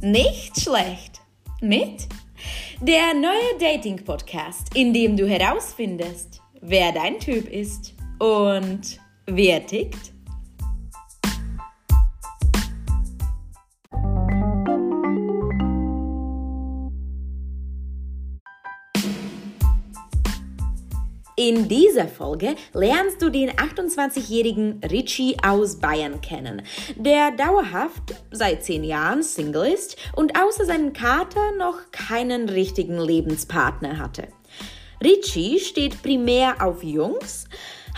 Nicht schlecht. Mit der neue Dating-Podcast, in dem du herausfindest, wer dein Typ ist und wer tickt. In dieser Folge lernst du den 28-jährigen Richie aus Bayern kennen, der dauerhaft seit zehn Jahren Single ist und außer seinem Kater noch keinen richtigen Lebenspartner hatte. Richie steht primär auf Jungs,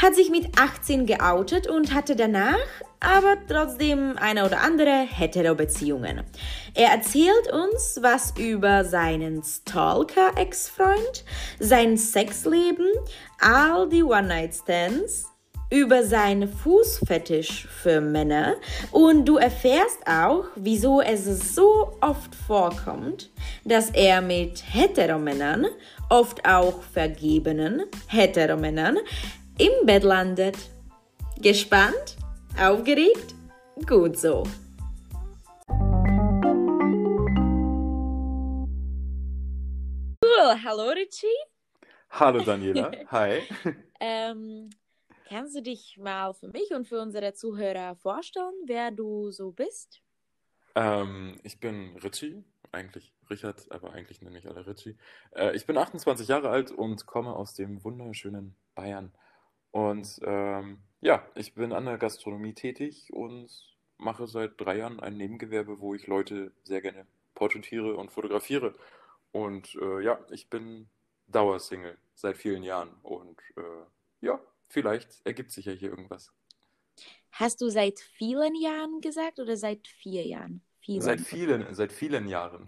hat sich mit 18 geoutet und hatte danach aber trotzdem eine oder andere Hetero-Beziehungen. Er erzählt uns was über seinen Stalker-Ex-Freund, sein Sexleben, all die One-Night-Stands, über seinen Fußfetisch für Männer und du erfährst auch, wieso es so oft vorkommt, dass er mit Heteromännern, oft auch vergebenen Heteromännern, im Bett landet. Gespannt? Aufgeregt? Gut so. Cool, hallo Richie. Hallo Daniela, hi. ähm, kannst du dich mal für mich und für unsere Zuhörer vorstellen, wer du so bist? Ähm, ich bin Richie, eigentlich Richard, aber eigentlich nenne ich alle Richie. Äh, ich bin 28 Jahre alt und komme aus dem wunderschönen Bayern. Und ähm, ja, ich bin an der Gastronomie tätig und mache seit drei Jahren ein Nebengewerbe, wo ich Leute sehr gerne porträtiere und fotografiere. Und äh, ja, ich bin Dauersingle seit vielen Jahren. Und äh, ja, vielleicht ergibt sich ja hier irgendwas. Hast du seit vielen Jahren gesagt oder seit vier Jahren? Vielen. Seit vielen, seit vielen Jahren.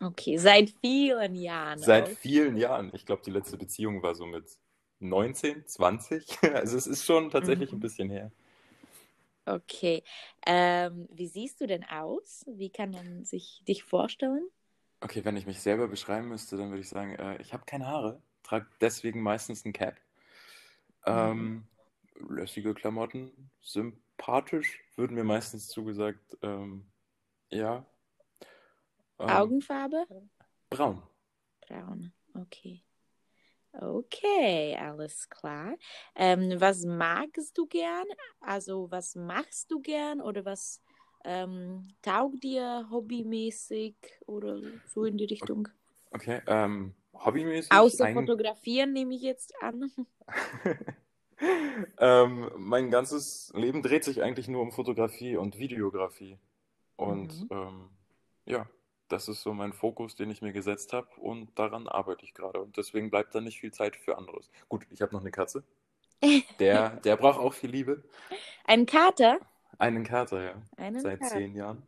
Okay, seit vielen Jahren. Seit vielen Jahren. Ich glaube, die letzte Beziehung war so mit 19, 20. Also es ist schon tatsächlich mhm. ein bisschen her. Okay. Ähm, wie siehst du denn aus? Wie kann man sich dich vorstellen? Okay, wenn ich mich selber beschreiben müsste, dann würde ich sagen, äh, ich habe keine Haare, trage deswegen meistens ein Cap. Ähm, mhm. Lässige Klamotten, sympathisch, würden mir meistens zugesagt. Ähm, ja. Ähm, Augenfarbe? Braun. Braun, okay. Okay, alles klar. Ähm, was magst du gern? Also, was machst du gern oder was ähm, taugt dir hobbymäßig oder so in die Richtung? Okay, ähm, hobbymäßig? Außer ein... fotografieren nehme ich jetzt an. ähm, mein ganzes Leben dreht sich eigentlich nur um Fotografie und Videografie. Und mhm. ähm, ja, das ist so mein Fokus, den ich mir gesetzt habe und daran arbeite ich gerade. Und deswegen bleibt da nicht viel Zeit für anderes. Gut, ich habe noch eine Katze. Der, der braucht auch viel Liebe. Ein Kater? Einen Kater, ja. Einen Seit Kater. zehn Jahren.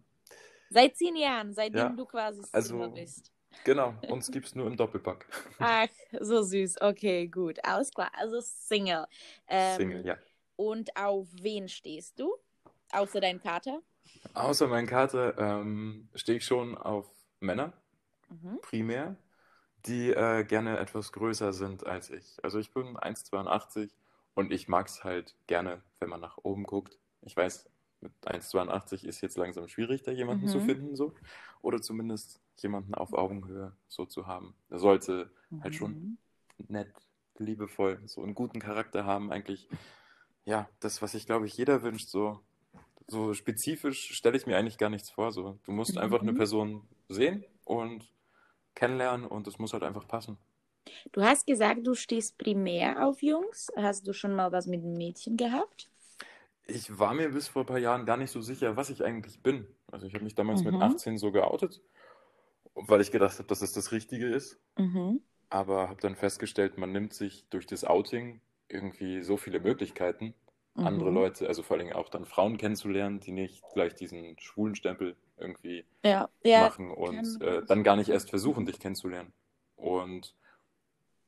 Seit zehn Jahren, seitdem ja. du quasi Single also, bist. Genau, uns gibt es nur im Doppelpack. Ach, so süß. Okay, gut. Alles klar. Also Single. Ähm, Single, ja. Und auf wen stehst du? Außer dein Kater? Außer mein Kater ähm, stehe ich schon auf Männer, mhm. primär, die äh, gerne etwas größer sind als ich. Also ich bin 1,82 und ich mag es halt gerne, wenn man nach oben guckt. Ich weiß, mit 1,82 ist jetzt langsam schwierig, da jemanden mhm. zu finden, so. Oder zumindest jemanden auf Augenhöhe so zu haben. Er sollte mhm. halt schon mhm. nett, liebevoll, so einen guten Charakter haben, eigentlich. Ja, das, was ich glaube ich jeder wünscht, so so spezifisch stelle ich mir eigentlich gar nichts vor. So. Du musst mhm. einfach eine Person sehen und kennenlernen und es muss halt einfach passen. Du hast gesagt, du stehst primär auf Jungs. Hast du schon mal was mit Mädchen gehabt? Ich war mir bis vor ein paar Jahren gar nicht so sicher, was ich eigentlich bin. Also ich habe mich damals mhm. mit 18 so geoutet, weil ich gedacht habe, dass es das Richtige ist. Mhm. Aber habe dann festgestellt, man nimmt sich durch das Outing irgendwie so viele Möglichkeiten, mhm. andere Leute, also vor allem auch dann Frauen kennenzulernen, die nicht gleich diesen schwulen Stempel irgendwie ja, ja, machen und äh, dann gar nicht erst versuchen, dich kennenzulernen. Und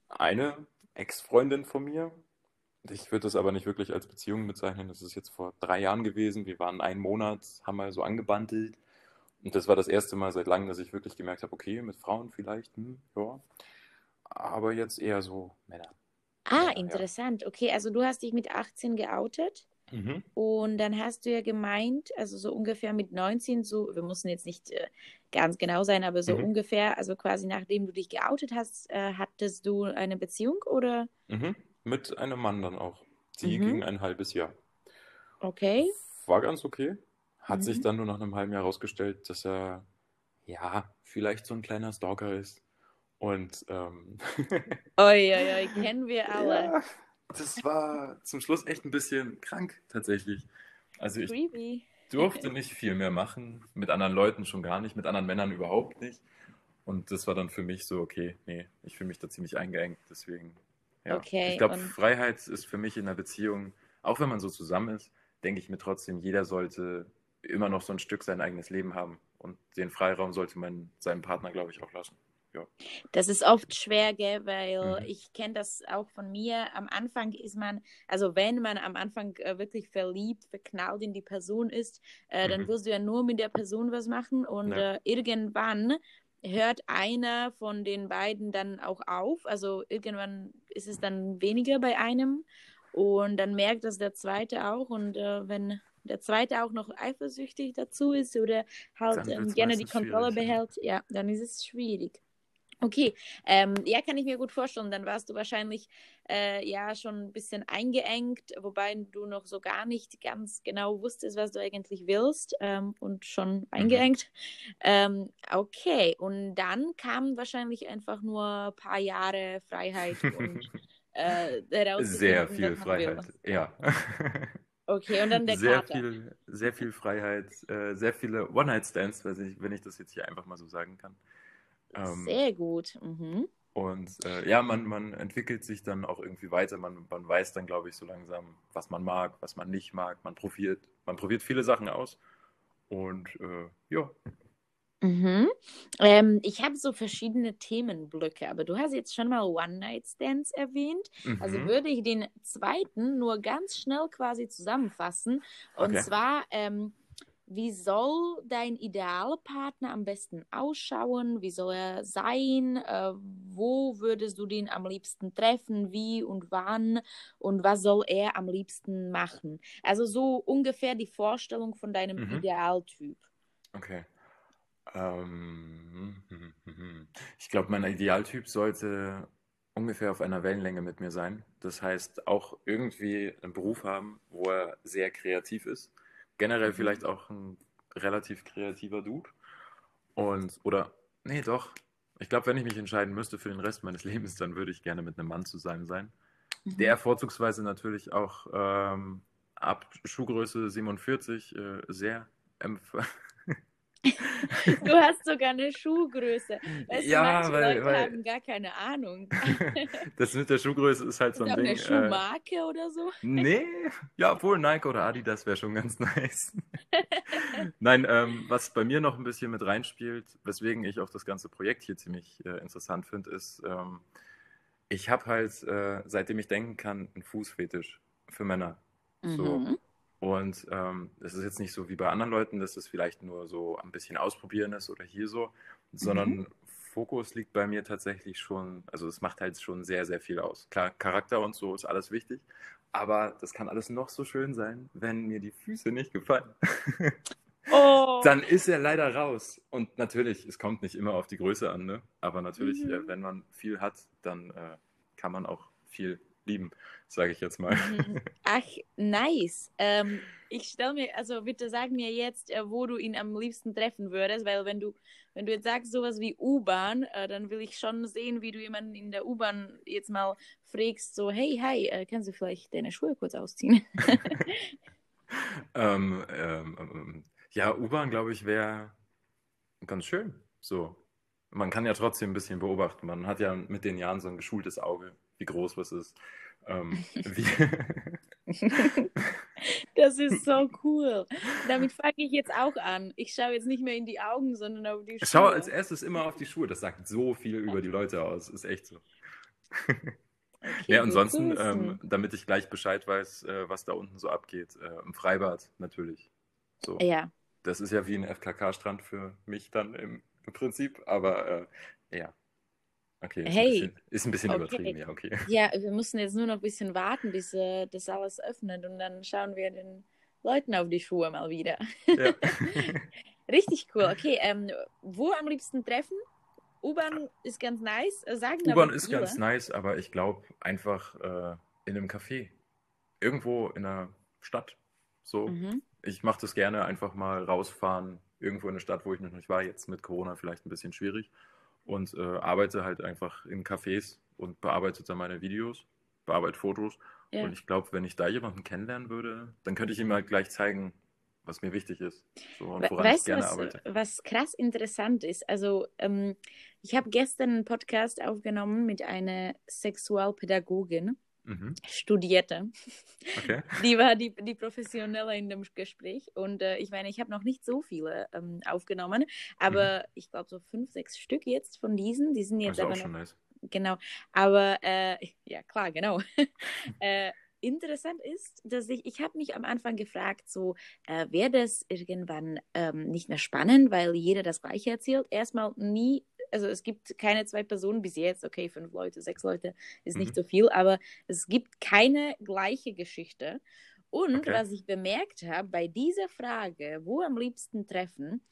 eine Ex-Freundin von mir, ich würde das aber nicht wirklich als Beziehung bezeichnen, das ist jetzt vor drei Jahren gewesen, wir waren einen Monat, haben mal so angebandelt und das war das erste Mal seit langem, dass ich wirklich gemerkt habe, okay, mit Frauen vielleicht, hm, ja, aber jetzt eher so Männer. Ah, ja, interessant. Ja. Okay, also du hast dich mit 18 geoutet? Mhm. Und dann hast du ja gemeint, also so ungefähr mit 19, so, wir müssen jetzt nicht äh, ganz genau sein, aber so mhm. ungefähr, also quasi nachdem du dich geoutet hast, äh, hattest du eine Beziehung oder? Mhm. Mit einem Mann dann auch. Die mhm. ging ein halbes Jahr. Okay. War ganz okay. Hat sich mhm. dann nur nach einem halben Jahr herausgestellt, dass er ja vielleicht so ein kleiner Stalker ist. Und ähm, oi, oi, oi, kennen wir alle. Ja, das war zum Schluss echt ein bisschen krank, tatsächlich. Also ich Creepy. durfte nicht viel mehr machen, mit anderen Leuten schon gar nicht, mit anderen Männern überhaupt nicht. Und das war dann für mich so, okay, nee, ich fühle mich da ziemlich eingeengt, deswegen, ja. Okay, ich glaube, Freiheit ist für mich in einer Beziehung, auch wenn man so zusammen ist, denke ich mir trotzdem, jeder sollte immer noch so ein Stück sein eigenes Leben haben. Und den Freiraum sollte man seinem Partner, glaube ich, auch lassen ja. Das ist oft schwer, gell, weil mhm. ich kenne das auch von mir. Am Anfang ist man, also wenn man am Anfang äh, wirklich verliebt, verknallt in die Person ist, äh, mhm. dann wirst du ja nur mit der Person was machen und ja. äh, irgendwann hört einer von den beiden dann auch auf. Also irgendwann ist es dann weniger bei einem und dann merkt das der zweite auch und äh, wenn der zweite auch noch eifersüchtig dazu ist oder halt ähm, gerne die Kontrolle behält, ja, dann ist es schwierig. Okay, ähm, ja, kann ich mir gut vorstellen. Dann warst du wahrscheinlich äh, ja schon ein bisschen eingeengt, wobei du noch so gar nicht ganz genau wusstest, was du eigentlich willst ähm, und schon mhm. eingeengt. Mhm. Ähm, okay, und dann kamen wahrscheinlich einfach nur ein paar Jahre Freiheit und äh, Sehr viel Freiheit, ja. Okay, und dann der sehr Kater. Viel, sehr viel Freiheit, äh, sehr viele One-Night-Stands, wenn ich das jetzt hier einfach mal so sagen kann. Ähm, Sehr gut. Mhm. Und äh, ja, man, man entwickelt sich dann auch irgendwie weiter. Man, man weiß dann, glaube ich, so langsam, was man mag, was man nicht mag. Man probiert, man probiert viele Sachen aus. Und äh, ja. Mhm. Ähm, ich habe so verschiedene Themenblöcke, aber du hast jetzt schon mal One-Night-Stands erwähnt. Also mhm. Also würde ich den zweiten nur ganz schnell quasi zusammenfassen. Und okay. zwar, ähm, wie soll dein Idealpartner am besten ausschauen? Wie soll er sein? Äh, wo würdest du den am liebsten treffen? Wie und wann? Und was soll er am liebsten machen? Also so ungefähr die Vorstellung von deinem mhm. Idealtyp. Okay. Ähm, ich glaube, mein Idealtyp sollte ungefähr auf einer Wellenlänge mit mir sein. Das heißt, auch irgendwie einen Beruf haben, wo er sehr kreativ ist generell vielleicht auch ein relativ kreativer Dude. Und, oder, nee, doch. Ich glaube, wenn ich mich entscheiden müsste für den Rest meines Lebens, dann würde ich gerne mit einem Mann zusammen sein. Mhm. Der vorzugsweise natürlich auch ähm, ab Schuhgröße 47 äh, sehr Du hast sogar eine Schuhgröße. Weißt ja, du, weil, Leute weil, haben gar keine Ahnung. das mit der Schuhgröße ist halt so ein Ding. Eine äh, Schuhmarke äh, oder so? Nee, ja, obwohl Nike oder Adidas wäre schon ganz nice. Nein, ähm, was bei mir noch ein bisschen mit reinspielt, weswegen ich auch das ganze Projekt hier ziemlich äh, interessant finde, ist, ähm, ich habe halt, äh, seitdem ich denken kann, einen Fußfetisch für Männer. Mhm. So. Und ähm, es ist jetzt nicht so wie bei anderen Leuten, dass es vielleicht nur so ein bisschen ausprobieren ist oder hier so, sondern mhm. Fokus liegt bei mir tatsächlich schon, also es macht halt schon sehr, sehr viel aus. Klar, Charakter und so ist alles wichtig, aber das kann alles noch so schön sein, wenn mir die Füße nicht gefallen. Oh. Dann ist er leider raus. Und natürlich, es kommt nicht immer auf die Größe an, ne? aber natürlich, mhm. äh, wenn man viel hat, dann äh, kann man auch viel lieben, sage ich jetzt mal. Mhm. Ach, nice. Ähm, ich stelle mir, also bitte sag mir jetzt, äh, wo du ihn am liebsten treffen würdest, weil wenn du, wenn du jetzt sagst sowas wie U-Bahn, äh, dann will ich schon sehen, wie du jemanden in der U-Bahn jetzt mal fragst, so, hey, hi, äh, kannst du vielleicht deine Schuhe kurz ausziehen? ähm, ähm, ähm, ja, U-Bahn, glaube ich, wäre ganz schön. So. Man kann ja trotzdem ein bisschen beobachten. Man hat ja mit den Jahren so ein geschultes Auge wie groß was ist. Ähm, das ist so cool. Damit fange ich jetzt auch an. Ich schaue jetzt nicht mehr in die Augen, sondern auf die Schuhe. Schau als erstes immer auf die Schuhe. Das sagt so viel über die Leute aus. Ist echt so. Okay, ja, ansonsten, ähm, damit ich gleich Bescheid weiß, äh, was da unten so abgeht, äh, im Freibad natürlich. So. Ja. Das ist ja wie ein FKK-Strand für mich dann im, im Prinzip, aber äh, ja. Okay, ist, Hey, ein bisschen, ist ein bisschen okay. übertrieben, ja, okay. Ja, wir müssen jetzt nur noch ein bisschen warten, bis äh, das alles öffnet und dann schauen wir den Leuten auf die Schuhe mal wieder. Ja. Richtig cool. Okay, ähm, wo am liebsten treffen? U-Bahn ist ganz nice. Äh, Sagen U-Bahn ist ganz nice, aber ich glaube einfach äh, in einem Café. Irgendwo in einer Stadt. So. Mhm. Ich mache das gerne einfach mal rausfahren, irgendwo in eine Stadt, wo ich noch nicht war. Jetzt mit Corona vielleicht ein bisschen schwierig. Und äh, arbeite halt einfach in Cafés und bearbeite dann meine Videos, bearbeite Fotos. Ja. Und ich glaube, wenn ich da jemanden kennenlernen würde, dann könnte ich ihm halt gleich zeigen, was mir wichtig ist. So, und woran ich Weißt du, gerne was, arbeite. was krass interessant ist? Also, ähm, ich habe gestern einen Podcast aufgenommen mit einer Sexualpädagogin, Mhm. Studierte. Okay. Die war die, die Professionelle in dem Gespräch. Und äh, ich meine, ich habe noch nicht so viele ähm, aufgenommen, aber ich glaube so fünf, sechs Stück jetzt von diesen. Die sind Das jetzt ist auch aber schon noch nice. Genau, aber äh, ja klar, genau. äh, interessant ist, dass ich, ich habe mich am Anfang gefragt, so äh, wäre das irgendwann ähm, nicht mehr spannend, weil jeder das Gleiche erzählt. Erstmal nie, also es gibt keine zwei Personen bis jetzt, okay, fünf Leute, sechs Leute ist nicht Mhm. so viel, aber es gibt keine gleiche Geschichte. Und Okay. was ich bemerkt habe, bei dieser Frage, wo am liebsten treffen,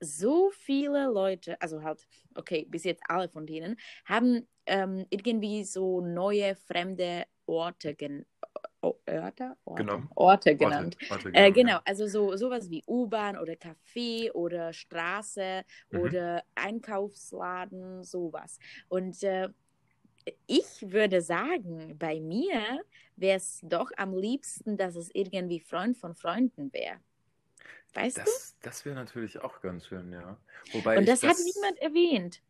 so viele Leute, also halt, okay, bis jetzt alle von denen, haben ähm, irgendwie so neue fremde Orte, gen O- Orte? Orte? Genommen. Orte Warte, genannt. Äh, ja. genau, also so sowas wie U-Bahn oder Café oder Straße Mhm. oder Einkaufsladen, sowas. Und äh, ich würde sagen, bei mir wäre es doch am liebsten, dass es irgendwie Freund von Freunden wäre. Weißt du? Das, das wäre natürlich auch ganz schön, ja. Wobei Und ich das, hat niemand erwähnt.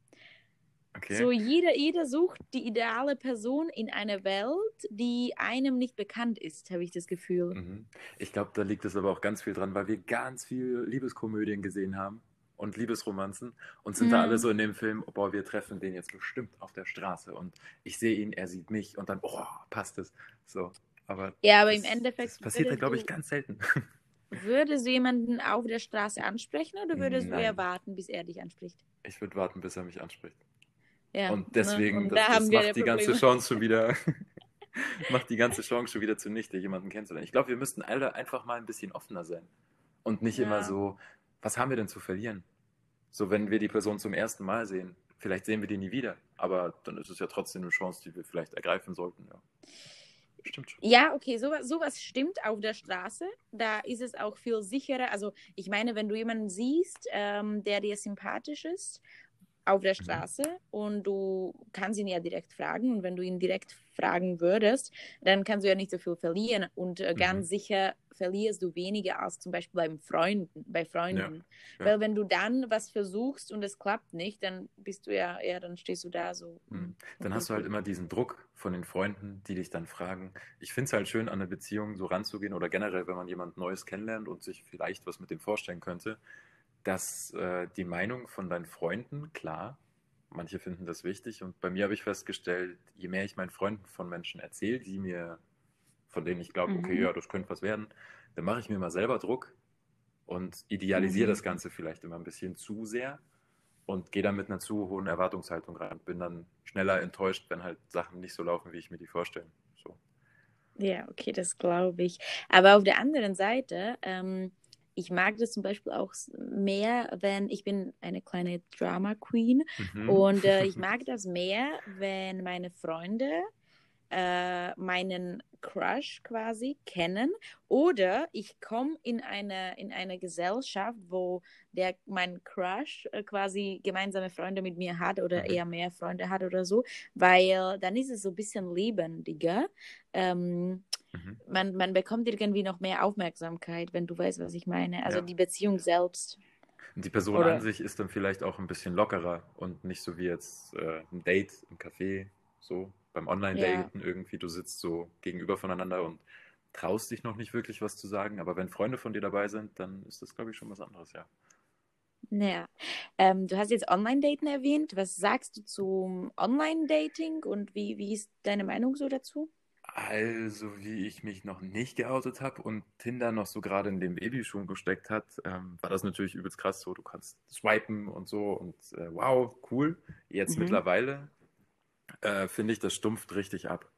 Okay. So jeder, jeder sucht die ideale Person in einer Welt, die einem nicht bekannt ist, habe ich das Gefühl. Mhm. Ich glaube, da liegt es aber auch ganz viel dran, weil wir ganz viel Liebeskomödien gesehen haben und Liebesromanzen und sind da Mhm. alle so in dem Film, oh, boah, wir treffen den jetzt bestimmt auf der Straße und ich sehe ihn, er sieht mich und dann, oh, passt es. So, aber Ja, aber das, im Endeffekt das passiert da, glaube ich, du- ganz selten. Würdest du jemanden auf der Straße ansprechen oder würdest du Nein. eher warten, bis er dich anspricht? Ich würde warten, bis er mich anspricht. Ja, Und deswegen, ne? Und das, da das macht die ganze. Chance schon wieder, macht die ganze Chance schon wieder zunichte, jemanden kennenzulernen. Ich glaube, wir müssten alle einfach mal ein bisschen offener sein. Und nicht Ja. immer so, was haben wir denn zu verlieren? So, wenn wir die Person zum ersten Mal sehen, vielleicht sehen wir die nie wieder, aber dann ist es ja trotzdem eine Chance, die wir vielleicht ergreifen sollten. Ja. Stimmt schon. Ja, okay, sowas, sowas stimmt auf der Straße. Da ist es auch viel sicherer. Also ich meine, wenn du jemanden siehst, ähm, der dir sympathisch ist auf der Mhm. Straße und du kannst ihn ja direkt fragen und wenn du ihn direkt fragen würdest, dann kannst du ja nicht so viel verlieren und äh, Mhm. ganz sicher verlierst du weniger als zum Beispiel beim Freunden, bei Freunden. ja. Weil wenn du dann was versuchst und es klappt nicht, dann bist du ja, ja, dann stehst du da so. Mhm. Dann hast du halt immer diesen Druck von den Freunden, die dich dann fragen. Ich finde es halt schön, an eine Beziehung so ranzugehen oder generell, wenn man jemand Neues kennenlernt und sich vielleicht was mit dem vorstellen könnte, dass äh, die Meinung von deinen Freunden, klar, manche finden das wichtig und bei mir habe ich festgestellt, je mehr ich meinen Freunden von Menschen erzähle, die mir, von denen ich glaube, okay, Mhm. ja, das könnte was werden, dann mache ich mir mal selber Druck und idealisiere Mhm. das Ganze vielleicht immer ein bisschen zu sehr und gehe dann mit einer zu hohen Erwartungshaltung rein. Bin dann schneller enttäuscht, wenn halt Sachen nicht so laufen, wie ich mir die vorstelle. So. Ja, okay, das glaube ich. Aber auf der anderen Seite, ähm, ich mag das zum Beispiel auch mehr, wenn ich bin eine kleine Drama Queen Mhm. und äh, ich mag das mehr, wenn meine Freunde äh, meinen Crush quasi kennen oder ich komme in eine, in eine Gesellschaft, wo der mein Crush äh, quasi gemeinsame Freunde mit mir hat oder Mhm. eher mehr Freunde hat oder so, weil dann ist es so ein bisschen lebendiger. Ähm, Mhm. man, man bekommt irgendwie noch mehr Aufmerksamkeit, wenn du weißt, was ich meine. Also Ja. die Beziehung selbst. Und die Person Oder- an sich ist dann vielleicht auch ein bisschen lockerer und nicht so wie jetzt äh, ein Date im Café, so beim Online-Daten irgendwie. Du sitzt so gegenüber voneinander und traust dich noch nicht wirklich was zu sagen. Aber wenn Freunde von dir dabei sind, dann ist das, glaube ich, schon was anderes, ja. Ja. Ähm, du hast jetzt Online-Daten erwähnt. Was sagst du zum Online-Dating und wie, wie ist deine Meinung so dazu? Also, wie ich mich noch nicht geoutet habe und Tinder noch so gerade in den Babyschuhen gesteckt hat, ähm, war das natürlich übelst krass so. Du kannst swipen und so und äh, wow, cool. Jetzt Mhm. mittlerweile äh, finde ich, das stumpft richtig ab.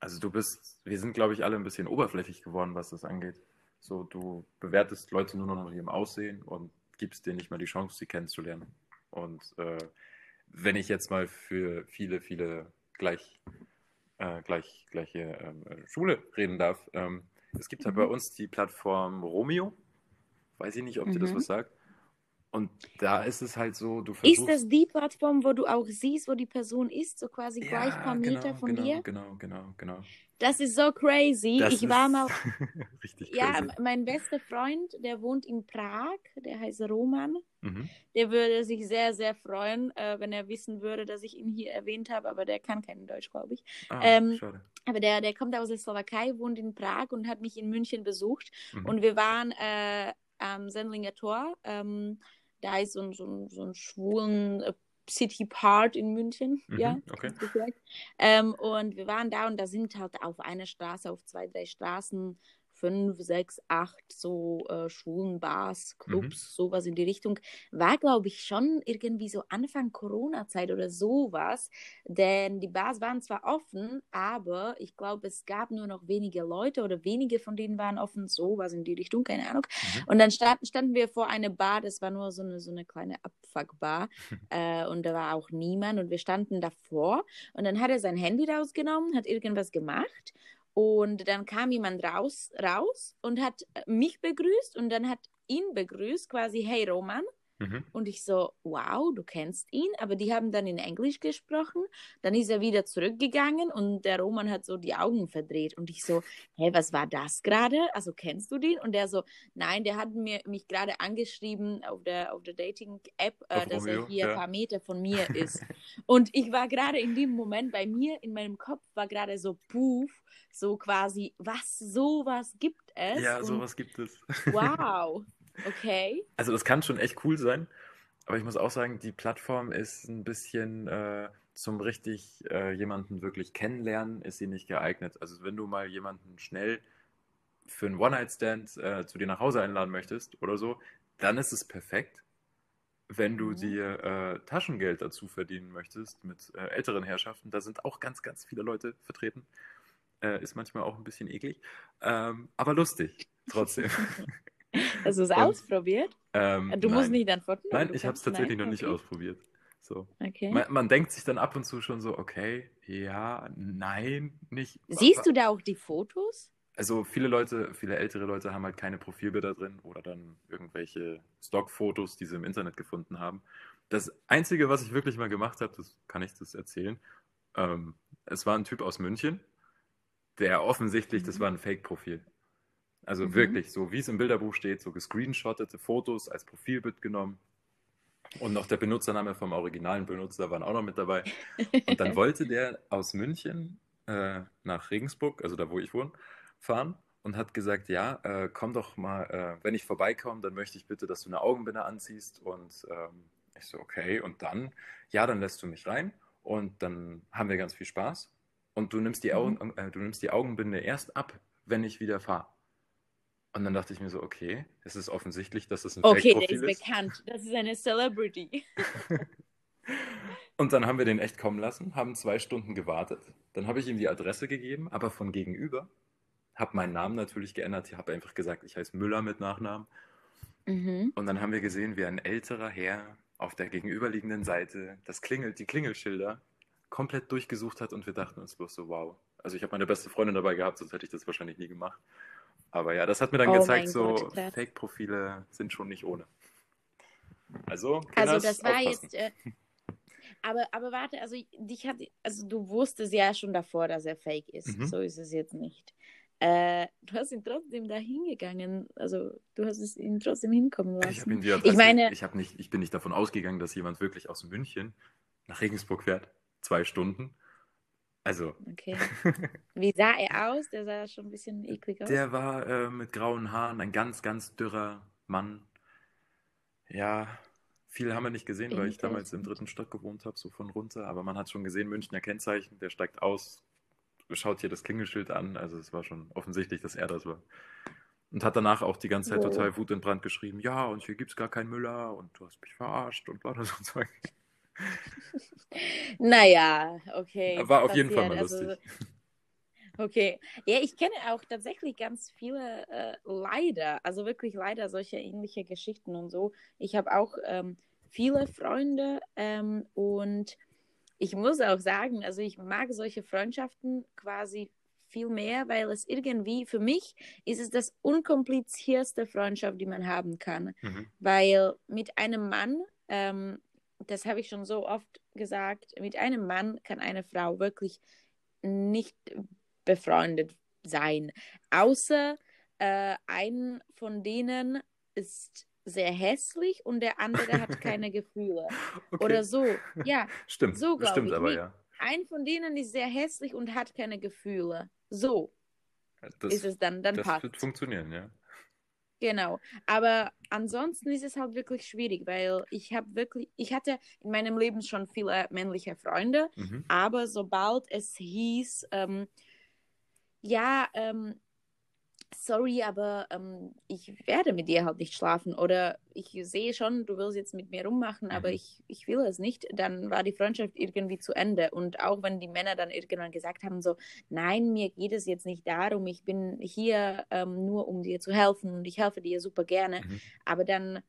Also du bist, wir sind, glaube ich, alle ein bisschen oberflächlich geworden, was das angeht. So, du bewertest Leute nur noch nach ihrem Aussehen und gibst denen nicht mal die Chance, sie kennenzulernen. Und äh, wenn ich jetzt mal für viele, viele gleich, äh, gleich, gleiche äh, Schule reden darf, ähm, es gibt halt mhm. bei uns die Plattform Romeo. Weiß ich nicht, ob mhm. dir das mhm. was sagt. Und da ist es halt so, du versuchst... Ist das die Plattform, wo du auch siehst, wo die Person ist, so quasi ja, gleich paar genau, Meter von genau, dir? Genau, genau, genau. Das ist so crazy. Das ich war mal. richtig crazy. Ja, mein bester Freund, der wohnt in Prag, der heißt Roman. Mhm. Der würde sich sehr, sehr freuen, äh, wenn er wissen würde, dass ich ihn hier erwähnt habe, aber der kann kein Deutsch, glaube ich. Ah, ähm, schade. Aber der, der kommt aus der Slowakei, wohnt in Prag und hat mich in München besucht. Mhm. Und wir waren äh, am Sendlinger Tor. Ähm, da ist so ein, so ein, so ein schwulen äh, City Part in München, mhm, ja, okay. Ähm, und wir waren da und da sind halt auf einer Straße, auf zwei, drei Straßen fünf, sechs, acht so äh, Schulen, Bars, Clubs, mhm. sowas in die Richtung. War, glaube ich, schon irgendwie so Anfang Corona-Zeit oder sowas. Denn die Bars waren zwar offen, aber ich glaube, es gab nur noch wenige Leute oder wenige von denen waren offen, sowas in die Richtung, keine Ahnung. Mhm. Und dann stand, standen wir vor einer Bar, das war nur so eine, so eine kleine Abfuckbar äh, und da war auch niemand und wir standen davor und dann hat er sein Handy rausgenommen, hat irgendwas gemacht und dann kam jemand raus, raus und hat mich begrüßt und dann hat ihn begrüßt, quasi, hey Roman. Mhm. Und ich so, wow, du kennst ihn, aber die haben dann in Englisch gesprochen. Dann ist er wieder zurückgegangen und der Roman hat so die Augen verdreht. Und ich so, hey, was war das gerade? Also kennst du den? Und der so, nein, der hat mir, mich gerade angeschrieben auf der, auf der Dating-App, äh, dass Romeo, er hier ja. ein paar Meter von mir ist. und ich war gerade in dem Moment bei mir, in meinem Kopf war gerade so, puff, so quasi, was, sowas gibt es? Ja, sowas gibt es. Wow. Okay. Also das kann schon echt cool sein, aber ich muss auch sagen, die Plattform ist ein bisschen äh, zum richtig äh, jemanden wirklich kennenlernen, ist sie nicht geeignet. Also wenn du mal jemanden schnell für einen One-Night-Stand äh, zu dir nach Hause einladen möchtest oder so, dann ist es perfekt. Wenn du mhm. dir äh, Taschengeld dazu verdienen möchtest mit äh, älteren Herrschaften, da sind auch ganz, ganz viele Leute vertreten. Äh, ist manchmal auch ein bisschen eklig, ähm, aber lustig trotzdem. Hast du es ausprobiert? Ähm, du musst nicht dann Foto Nein, ich habe es tatsächlich nein? noch nicht okay. ausprobiert. So. Okay. Man, man, denkt sich dann ab und zu schon so, okay, ja, nein, nicht. Siehst du da auch die Fotos? Also viele Leute, viele ältere Leute haben halt keine Profilbilder drin oder dann irgendwelche Stockfotos, die sie im Internet gefunden haben. Das Einzige, was ich wirklich mal gemacht habe, das kann ich das erzählen. Ähm, es war ein Typ aus München, der offensichtlich, mhm. das war ein Fake-Profil. Also mhm. wirklich, so wie es im Bilderbuch steht, so gescreenshottete Fotos als Profilbild genommen. Und noch der Benutzername vom originalen Benutzer waren auch noch mit dabei. Und dann wollte der aus München äh, nach Regensburg, also da wo ich wohne, fahren und hat gesagt, ja, äh, komm doch mal, äh, wenn ich vorbeikomme, dann möchte ich bitte, dass du eine Augenbinde anziehst. Und ähm, ich so, okay. Und dann, ja, dann lässt du mich rein und dann haben wir ganz viel Spaß. Und du nimmst die, Augen, mhm. du nimmst die Augenbinde erst ab, wenn ich wieder fahre. Und dann dachte ich mir so, okay, es ist offensichtlich, dass es ein Okay, der ist, ist bekannt. Das ist eine Celebrity. und dann haben wir den echt kommen lassen, haben zwei Stunden gewartet. Dann habe ich ihm die Adresse gegeben, aber von gegenüber. Habe meinen Namen natürlich geändert. Ich habe einfach gesagt, ich heiße Müller mit Nachnamen. Mhm. Und dann haben wir gesehen, wie ein älterer Herr auf der gegenüberliegenden Seite das klingelt, die Klingelschilder komplett durchgesucht hat und wir dachten uns bloß so, wow. Also ich habe meine beste Freundin dabei gehabt, sonst hätte ich das wahrscheinlich nie gemacht. Aber ja, das hat mir dann oh gezeigt, so Fake-Profile sind schon nicht ohne. Also, also das war aufpassen. jetzt. Äh, aber, aber warte, also dich hat, also du wusstest ja schon davor, dass er fake ist. Mhm. So ist es jetzt nicht. Äh, du hast ihn trotzdem da hingegangen, also du hast es ihn trotzdem hinkommen lassen. Ich, ihn die Adresse, ich meine, ich, nicht, ich bin nicht davon ausgegangen, dass jemand wirklich aus München nach Regensburg fährt, zwei Stunden, also. Okay. Wie sah er aus? Der sah schon ein bisschen eklig aus. Der war äh, mit grauen Haaren, ein ganz, ganz dürrer Mann. Ja, viel haben wir nicht gesehen, weil ich damals im dritten Stock gewohnt habe, so von runter. Aber man hat schon gesehen, Münchner Kennzeichen, der steigt aus, schaut hier das Klingelschild an. Also es war schon offensichtlich, dass er das war. Und hat danach auch die ganze Zeit oh. total Wut in Brand geschrieben, ja, und hier gibt es gar keinen Müller und du hast mich verarscht und war das so Zeug. Naja, okay. War auf jeden Fall mal also, lustig. Okay. Ja, ich kenne auch tatsächlich ganz viele äh, leider, also wirklich leider solche ähnliche Geschichten und so. Ich habe auch ähm, viele Freunde ähm, und ich muss auch sagen, also ich mag solche Freundschaften quasi viel mehr, weil es irgendwie, für mich ist es das unkomplizierteste Freundschaft, die man haben kann. Mhm. Weil mit einem Mann, ähm, das habe ich schon so oft gesagt, mit einem Mann kann eine Frau wirklich nicht befreundet sein. Außer äh, ein von denen ist sehr hässlich und der andere hat keine Gefühle. Okay. Oder so. Ja, stimmt. So stimmt ich. aber, ja. Ein von denen ist sehr hässlich und hat keine Gefühle. So das, ist es dann. Dann das passt. wird funktionieren, ja. Genau. Aber ansonsten ist es halt wirklich schwierig, weil ich habe wirklich, ich hatte in meinem Leben schon viele männliche Freunde, mhm. aber sobald es hieß, ähm, ja, ähm, sorry, aber ähm, ich werde mit dir halt nicht schlafen oder ich sehe schon, du willst jetzt mit mir rummachen, aber mhm. ich, ich will es nicht, dann war die Freundschaft irgendwie zu Ende. Und auch wenn die Männer dann irgendwann gesagt haben, so, nein, mir geht es jetzt nicht darum, ich bin hier ähm, nur, um dir zu helfen und ich helfe dir super gerne, mhm. aber dann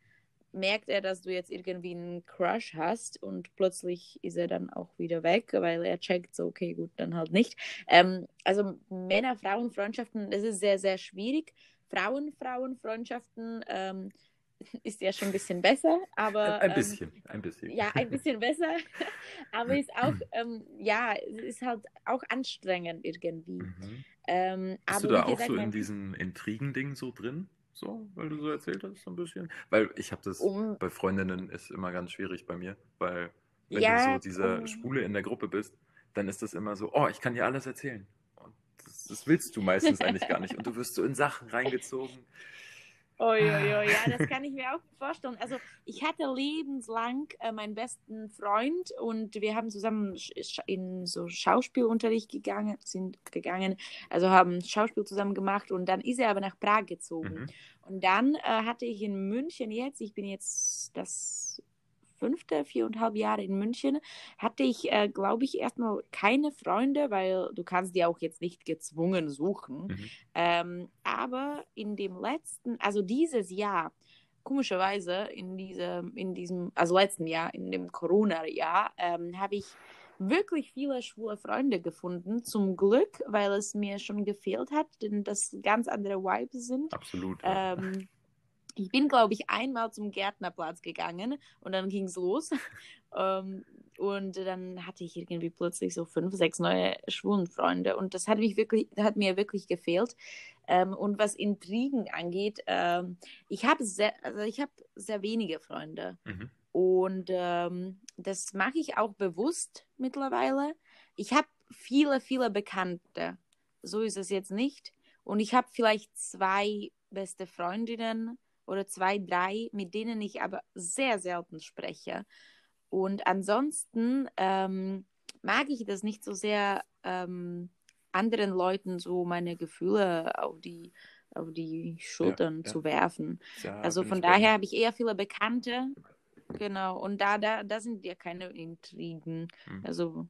merkt er, dass du jetzt irgendwie einen Crush hast und plötzlich ist er dann auch wieder weg, weil er checkt so, okay, gut, dann halt nicht. Ähm, also Männer-Frauen-Freundschaften, das ist sehr, sehr schwierig. Frauen-Frauen-Freundschaften ähm, ist ja schon ein bisschen besser, aber. Ein, ähm, bisschen, ähm, ein bisschen. Ja, ein bisschen besser. aber ist auch, ähm, ja, ist halt auch anstrengend irgendwie. Mhm. Ähm, Bist du da auch gesagt, so in diesem Intrigen-Ding so drin? So, weil du so erzählt hast, so ein bisschen. Weil ich habe das um, bei Freundinnen ist immer ganz schwierig bei mir, weil wenn ja, du so dieser um, Schwule in der Gruppe bist, dann ist das immer so, oh, ich kann dir alles erzählen. Und das, das willst du meistens eigentlich gar nicht. Und du wirst so in Sachen reingezogen. Uiuiui, ja, das kann ich mir auch vorstellen. Also ich hatte lebenslang äh, meinen besten Freund und wir haben zusammen in so Schauspielunterricht gegangen, sind gegangen, also haben Schauspiel zusammen gemacht und dann ist er aber nach Prag gezogen. Mhm. Und dann äh, hatte ich in München jetzt, ich bin jetzt das fünfte, viereinhalb Jahre in München, hatte ich, äh, glaube ich, erstmal keine Freunde, weil du kannst die auch jetzt nicht gezwungen suchen. Mhm. Ähm, aber in dem letzten, also dieses Jahr, komischerweise in, diese, in diesem, also letzten Jahr, in dem Corona-Jahr, ähm, habe ich wirklich viele schwule Freunde gefunden. Zum Glück, weil es mir schon gefehlt hat, denn das ganz andere Vibes sind. Absolut. Ja. Ähm, ich bin, glaube ich, einmal zum Gärtnerplatz gegangen und dann ging es los. ähm, und dann hatte ich irgendwie plötzlich so fünf, sechs neue Schwulenfreunde. Und das hat, mich wirklich, hat mir wirklich gefehlt. Ähm, und was Intrigen angeht, ähm, ich habe sehr, also ich sehr wenige Freunde. Mhm. Und ähm, das mache ich auch bewusst mittlerweile. Ich habe viele, viele Bekannte. So ist es jetzt nicht. Und ich habe vielleicht zwei beste Freundinnen oder zwei, drei, mit denen ich aber sehr selten spreche. Und ansonsten ähm, mag ich das nicht so sehr, ähm, anderen Leuten so meine Gefühle auf die, auf die Schultern ja, ja. zu werfen. Ja, also von daher habe ich eher viele Bekannte. Genau, und da, da, da sind ja keine Intrigen. Mhm. Also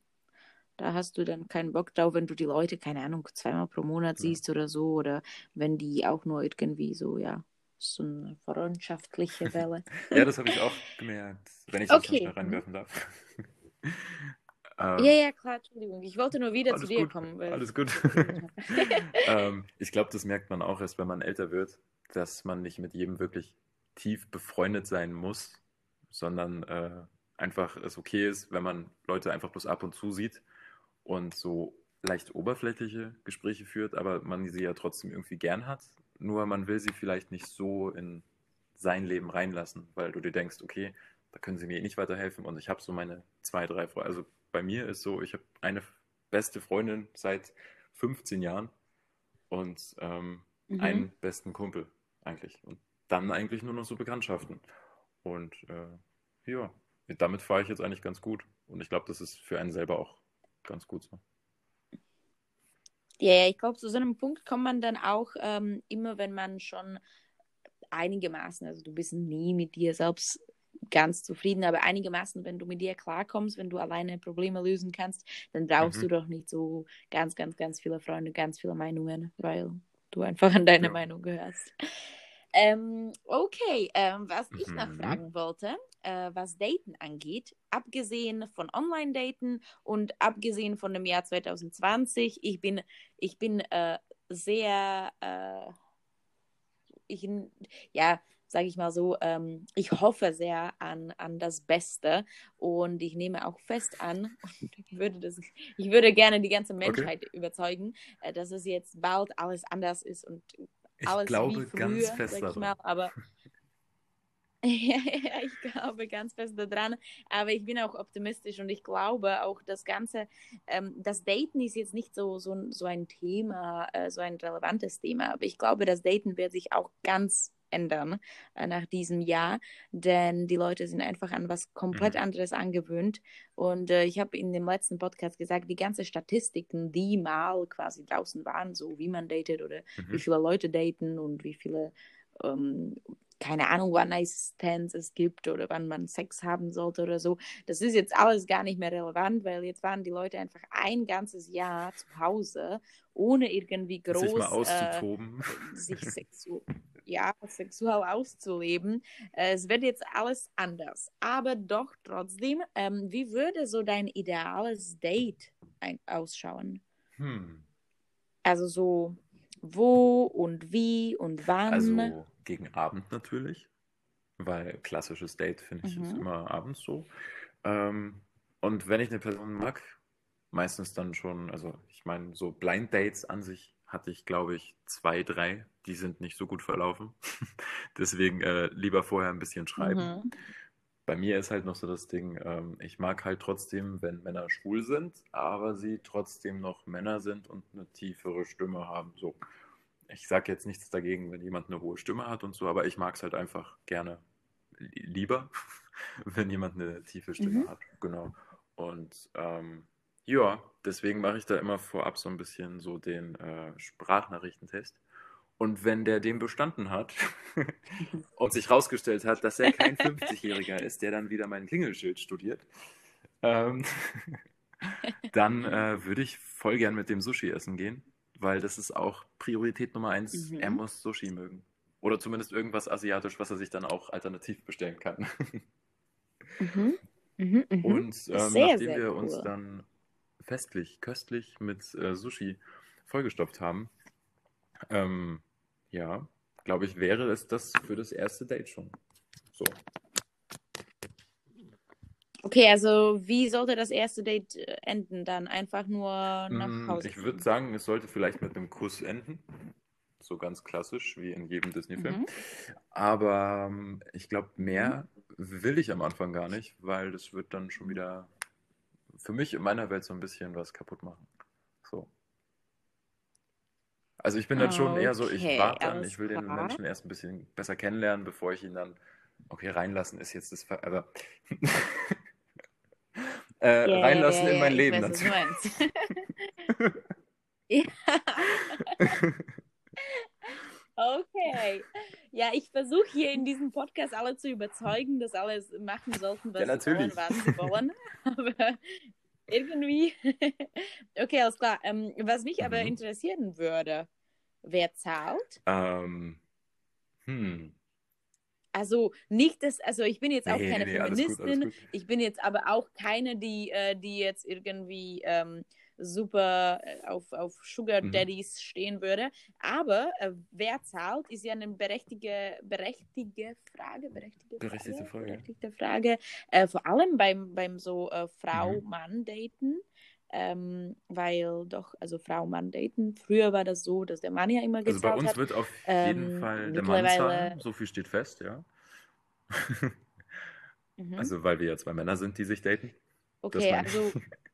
da hast du dann keinen Bock drauf, wenn du die Leute, keine Ahnung, zweimal pro Monat siehst oder so, oder wenn die auch nur irgendwie so, ja, so eine freundschaftliche Welle. ja, das habe ich auch gemerkt, wenn ich das okay. schnell reinwerfen darf. ähm, ja, ja, klar, Entschuldigung. Ich wollte nur wieder zu dir gut, kommen. alles gut. ähm, ich glaube, das merkt man auch erst, wenn man älter wird, dass man nicht mit jedem wirklich tief befreundet sein muss, sondern äh, einfach es okay ist, wenn man Leute einfach bloß ab und zu sieht und so leicht oberflächliche Gespräche führt, aber man sie ja trotzdem irgendwie gern hat nur man will sie vielleicht nicht so in sein Leben reinlassen, weil du dir denkst, okay, da können sie mir eh nicht weiterhelfen und ich habe so meine zwei, drei Freunde. Also bei mir ist so, ich habe eine beste Freundin seit 15 Jahren und ähm, mhm. einen besten Kumpel eigentlich. Und dann eigentlich nur noch so Bekanntschaften. Und äh, ja, damit fahre ich jetzt eigentlich ganz gut. Und ich glaube, das ist für einen selber auch ganz gut so. Ja, ich glaube, zu so einem Punkt kommt man dann auch ähm, immer, wenn man schon einigermaßen, also du bist nie mit dir selbst ganz zufrieden, aber einigermaßen, wenn du mit dir klarkommst, wenn du alleine Probleme lösen kannst, dann brauchst mhm. du doch nicht so ganz, ganz, ganz viele Freunde, ganz viele Meinungen, weil du einfach an deine ja. Meinung gehörst. Ähm, okay, ähm, was ich noch mhm. fragen wollte, äh, was Daten angeht, abgesehen von Online-Daten und abgesehen von dem Jahr 2020, ich bin, ich bin äh, sehr, äh, ich, ja, sage ich mal so, ähm, ich hoffe sehr an, an das Beste und ich nehme auch fest an, ich würde, das, ich würde gerne die ganze Menschheit okay. überzeugen, äh, dass es jetzt bald alles anders ist und ich glaube wie früher, ganz fest ich mal, aber ja, ich glaube ganz fest daran, aber ich bin auch optimistisch und ich glaube auch das Ganze, ähm, das Daten ist jetzt nicht so, so, so ein Thema, äh, so ein relevantes Thema, aber ich glaube, das Daten wird sich auch ganz ändern äh, nach diesem Jahr, denn die Leute sind einfach an was komplett mhm. anderes angewöhnt. Und äh, ich habe in dem letzten Podcast gesagt, die ganzen Statistiken, die mal quasi draußen waren, so wie man datet oder mhm. wie viele Leute daten und wie viele ähm, keine Ahnung, wann One-Night-Stands es gibt oder wann man Sex haben sollte oder so. Das ist jetzt alles gar nicht mehr relevant, weil jetzt waren die Leute einfach ein ganzes Jahr zu Hause, ohne irgendwie groß sich, mal auszutoben. Äh, sich sexu ja, sexuell auszuleben. Äh, es wird jetzt alles anders. Aber doch trotzdem, ähm, wie würde so dein ideales Date ausschauen? Hm. Also so wo und wie und wann? Also gegen Abend natürlich, weil klassisches Date finde ich mhm. ist immer abends so. Ähm, und wenn ich eine Person mag, meistens dann schon, also ich meine, so Blind Dates an sich hatte ich, glaube ich, zwei, drei, die sind nicht so gut verlaufen. Deswegen äh, lieber vorher ein bisschen schreiben. Mhm. Bei mir ist halt noch so das Ding, ähm, ich mag halt trotzdem, wenn Männer schwul sind, aber sie trotzdem noch Männer sind und eine tiefere Stimme haben. So. Ich sage jetzt nichts dagegen, wenn jemand eine hohe Stimme hat und so, aber ich mag es halt einfach gerne lieber, wenn jemand eine tiefe Stimme mhm. hat. Genau. Und ähm, ja, deswegen mache ich da immer vorab so ein bisschen so den äh, Sprachnachrichtentest. Und wenn der den bestanden hat und sich rausgestellt hat, dass er kein 50-Jähriger ist, der dann wieder mein Klingelschild studiert, ähm, dann äh, würde ich voll gern mit dem Sushi essen gehen, weil das ist auch Priorität Nummer eins. Mhm. Er muss Sushi mögen. Oder zumindest irgendwas asiatisch, was er sich dann auch alternativ bestellen kann. mhm. Mhm, mhm. Und ähm, sehr, nachdem sehr wir cool. uns dann festlich, köstlich mit äh, Sushi vollgestopft haben. Ähm, ja, glaube ich, wäre es das für das erste Date schon. So. Okay, also wie sollte das erste Date äh, enden dann? Einfach nur nach mm, Hause? Ich würde sagen, es sollte vielleicht mit einem Kuss enden. So ganz klassisch, wie in jedem Disney-Film. Mhm. Aber ähm, ich glaube, mehr mhm. will ich am Anfang gar nicht, weil das wird dann schon wieder für mich in meiner Welt so ein bisschen was kaputt machen. So. Also ich bin dann schon eher so, ich warte dann, ich will den. Menschen erst ein bisschen besser kennenlernen, bevor ich ihn dann, okay, reinlassen ist jetzt das, Ver aber äh, yeah, reinlassen yeah, in mein Leben weiß, natürlich. ja. Okay. Ja, ich versuche hier in diesem Podcast alle zu überzeugen, dass alle machen sollten, was ja, sie wollen, was sie wollen. Aber irgendwie. okay, alles klar. Ähm, was mich mhm. aber interessieren würde, wer zahlt? Ähm, hm. Also nicht das, also ich bin jetzt auch nee, keine nee, Feministin, alles gut, alles gut. ich bin jetzt aber auch keine, die, äh, die jetzt irgendwie ähm, super äh, auf, auf Sugar mhm. Daddies mhm. stehen würde. Aber äh, wer zahlt, ist ja eine berechtigte, berechtigte Frage. Berechtigte, berechtigte Frage. Berechtigte Frage. Äh, vor allem beim, beim so äh, Frau-Mann-Daten. Ähm, weil doch, also Frau, Mann daten. Früher war das so, dass der Mann ja immer gezahlt hat. Also bei uns hat. wird auf jeden ähm, Fall der Mann zahlen, so viel steht fest, ja. mhm. Also weil wir ja zwei Männer sind, die sich daten. Okay, also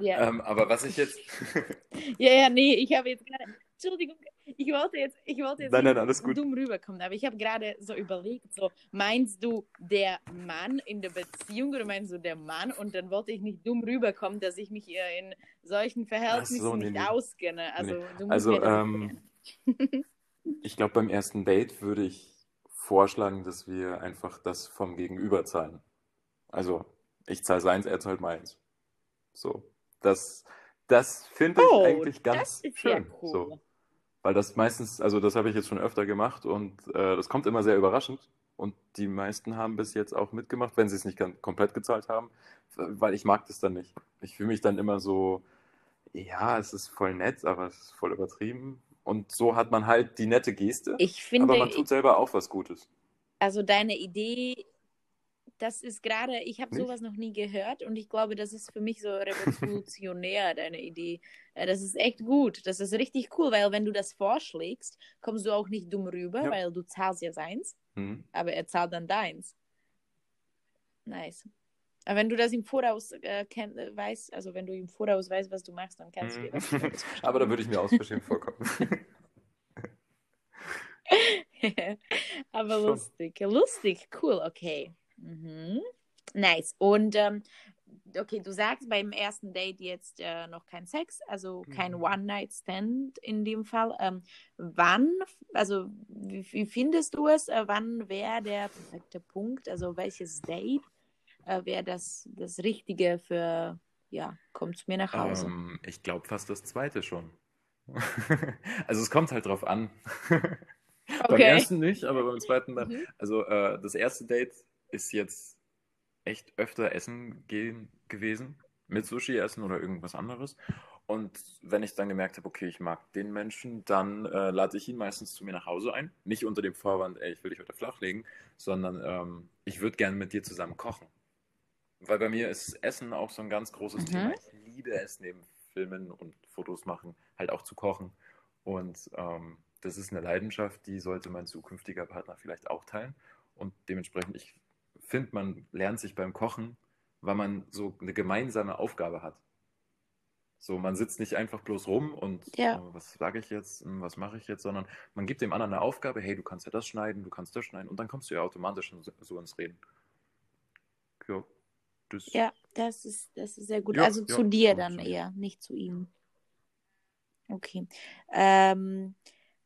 Ja. Ähm, aber was ich jetzt. ja, ja, nee, ich habe jetzt gerade. Entschuldigung, ich wollte jetzt, ich wollte jetzt nein, nein, alles gut. dumm rüberkommen, aber ich habe gerade so überlegt, so, meinst du der Mann in der Beziehung oder meinst du der Mann? Und dann wollte ich nicht dumm rüberkommen, dass ich mich in solchen Verhältnissen so, nee, nicht nee. auskenne. Also, nee. also ähm, ich glaube, beim ersten Date würde ich vorschlagen, dass wir einfach das vom Gegenüber zahlen. Also ich zahle seins, er zahlt meins. So, das, das finde ich oh, eigentlich ganz schön. Cool. So. Weil das meistens, also das habe ich jetzt schon öfter gemacht und äh, das kommt immer sehr überraschend. Und die meisten haben bis jetzt auch mitgemacht, wenn sie es nicht komplett gezahlt haben, weil ich mag das dann nicht. Ich fühle mich dann immer so, ja, es ist voll nett, aber es ist voll übertrieben. Und so hat man halt die nette Geste. Ich finde, aber man tut selber auch was Gutes. Also deine Idee, das ist gerade, ich habe sowas noch nie gehört und ich glaube, das ist für mich so revolutionär, deine Idee. Äh, das ist echt gut, das ist richtig cool, weil wenn du das vorschlägst, kommst du auch nicht dumm rüber, ja. weil du zahlst ja seins, mhm. aber er zahlt dann deins. Nice. Aber wenn du das im Voraus äh, kenn, äh, weißt, also wenn du im Voraus weißt, was du machst, dann kannst du das. Mhm. Aber da würde ich mir aus Versehen vorkommen. Aber Schon. lustig, lustig, cool, okay. Mhm. Nice. Und ähm, okay, du sagst beim ersten Date jetzt äh, noch kein Sex, also kein mhm. One-Night-Stand in dem Fall. Ähm, wann, also wie, wie, findest du es? Äh, wann wäre der perfekte Punkt? Also welches Date äh, wäre das das Richtige für, ja, kommt zu mir nach Hause? Ähm, ich glaube fast das zweite schon. also es kommt halt drauf an. Okay. beim ersten nicht, aber beim zweiten dann. Mhm. Also äh, das erste Date ist jetzt echt öfter essen gehen gewesen. Mit Sushi essen oder irgendwas anderes. Und wenn ich dann gemerkt habe, okay, ich mag den Menschen, dann äh, lade ich ihn meistens zu mir nach Hause ein. Nicht unter dem Vorwand, ey, ich will dich heute flachlegen, sondern ähm, ich würde gerne mit dir zusammen kochen. Weil bei mir ist Essen auch so ein ganz großes mhm. Thema. Ich liebe es neben Filmen und Fotos machen, halt auch zu kochen. Und ähm, das ist eine Leidenschaft, die sollte mein zukünftiger Partner vielleicht auch teilen. Und dementsprechend, ich finde, man lernt sich beim Kochen, weil man so eine gemeinsame Aufgabe hat. So, man sitzt nicht einfach bloß rum und ja. oh, was sage ich jetzt, hm, was mache ich jetzt, sondern man gibt dem anderen eine Aufgabe, hey, du kannst ja das schneiden, du kannst das schneiden und dann kommst du ja automatisch so ins Reden. Ja, das, ja, das ist, das ist sehr gut. Ja, also zu ja, dir dann eher, nicht zu ihm. Okay. Ähm,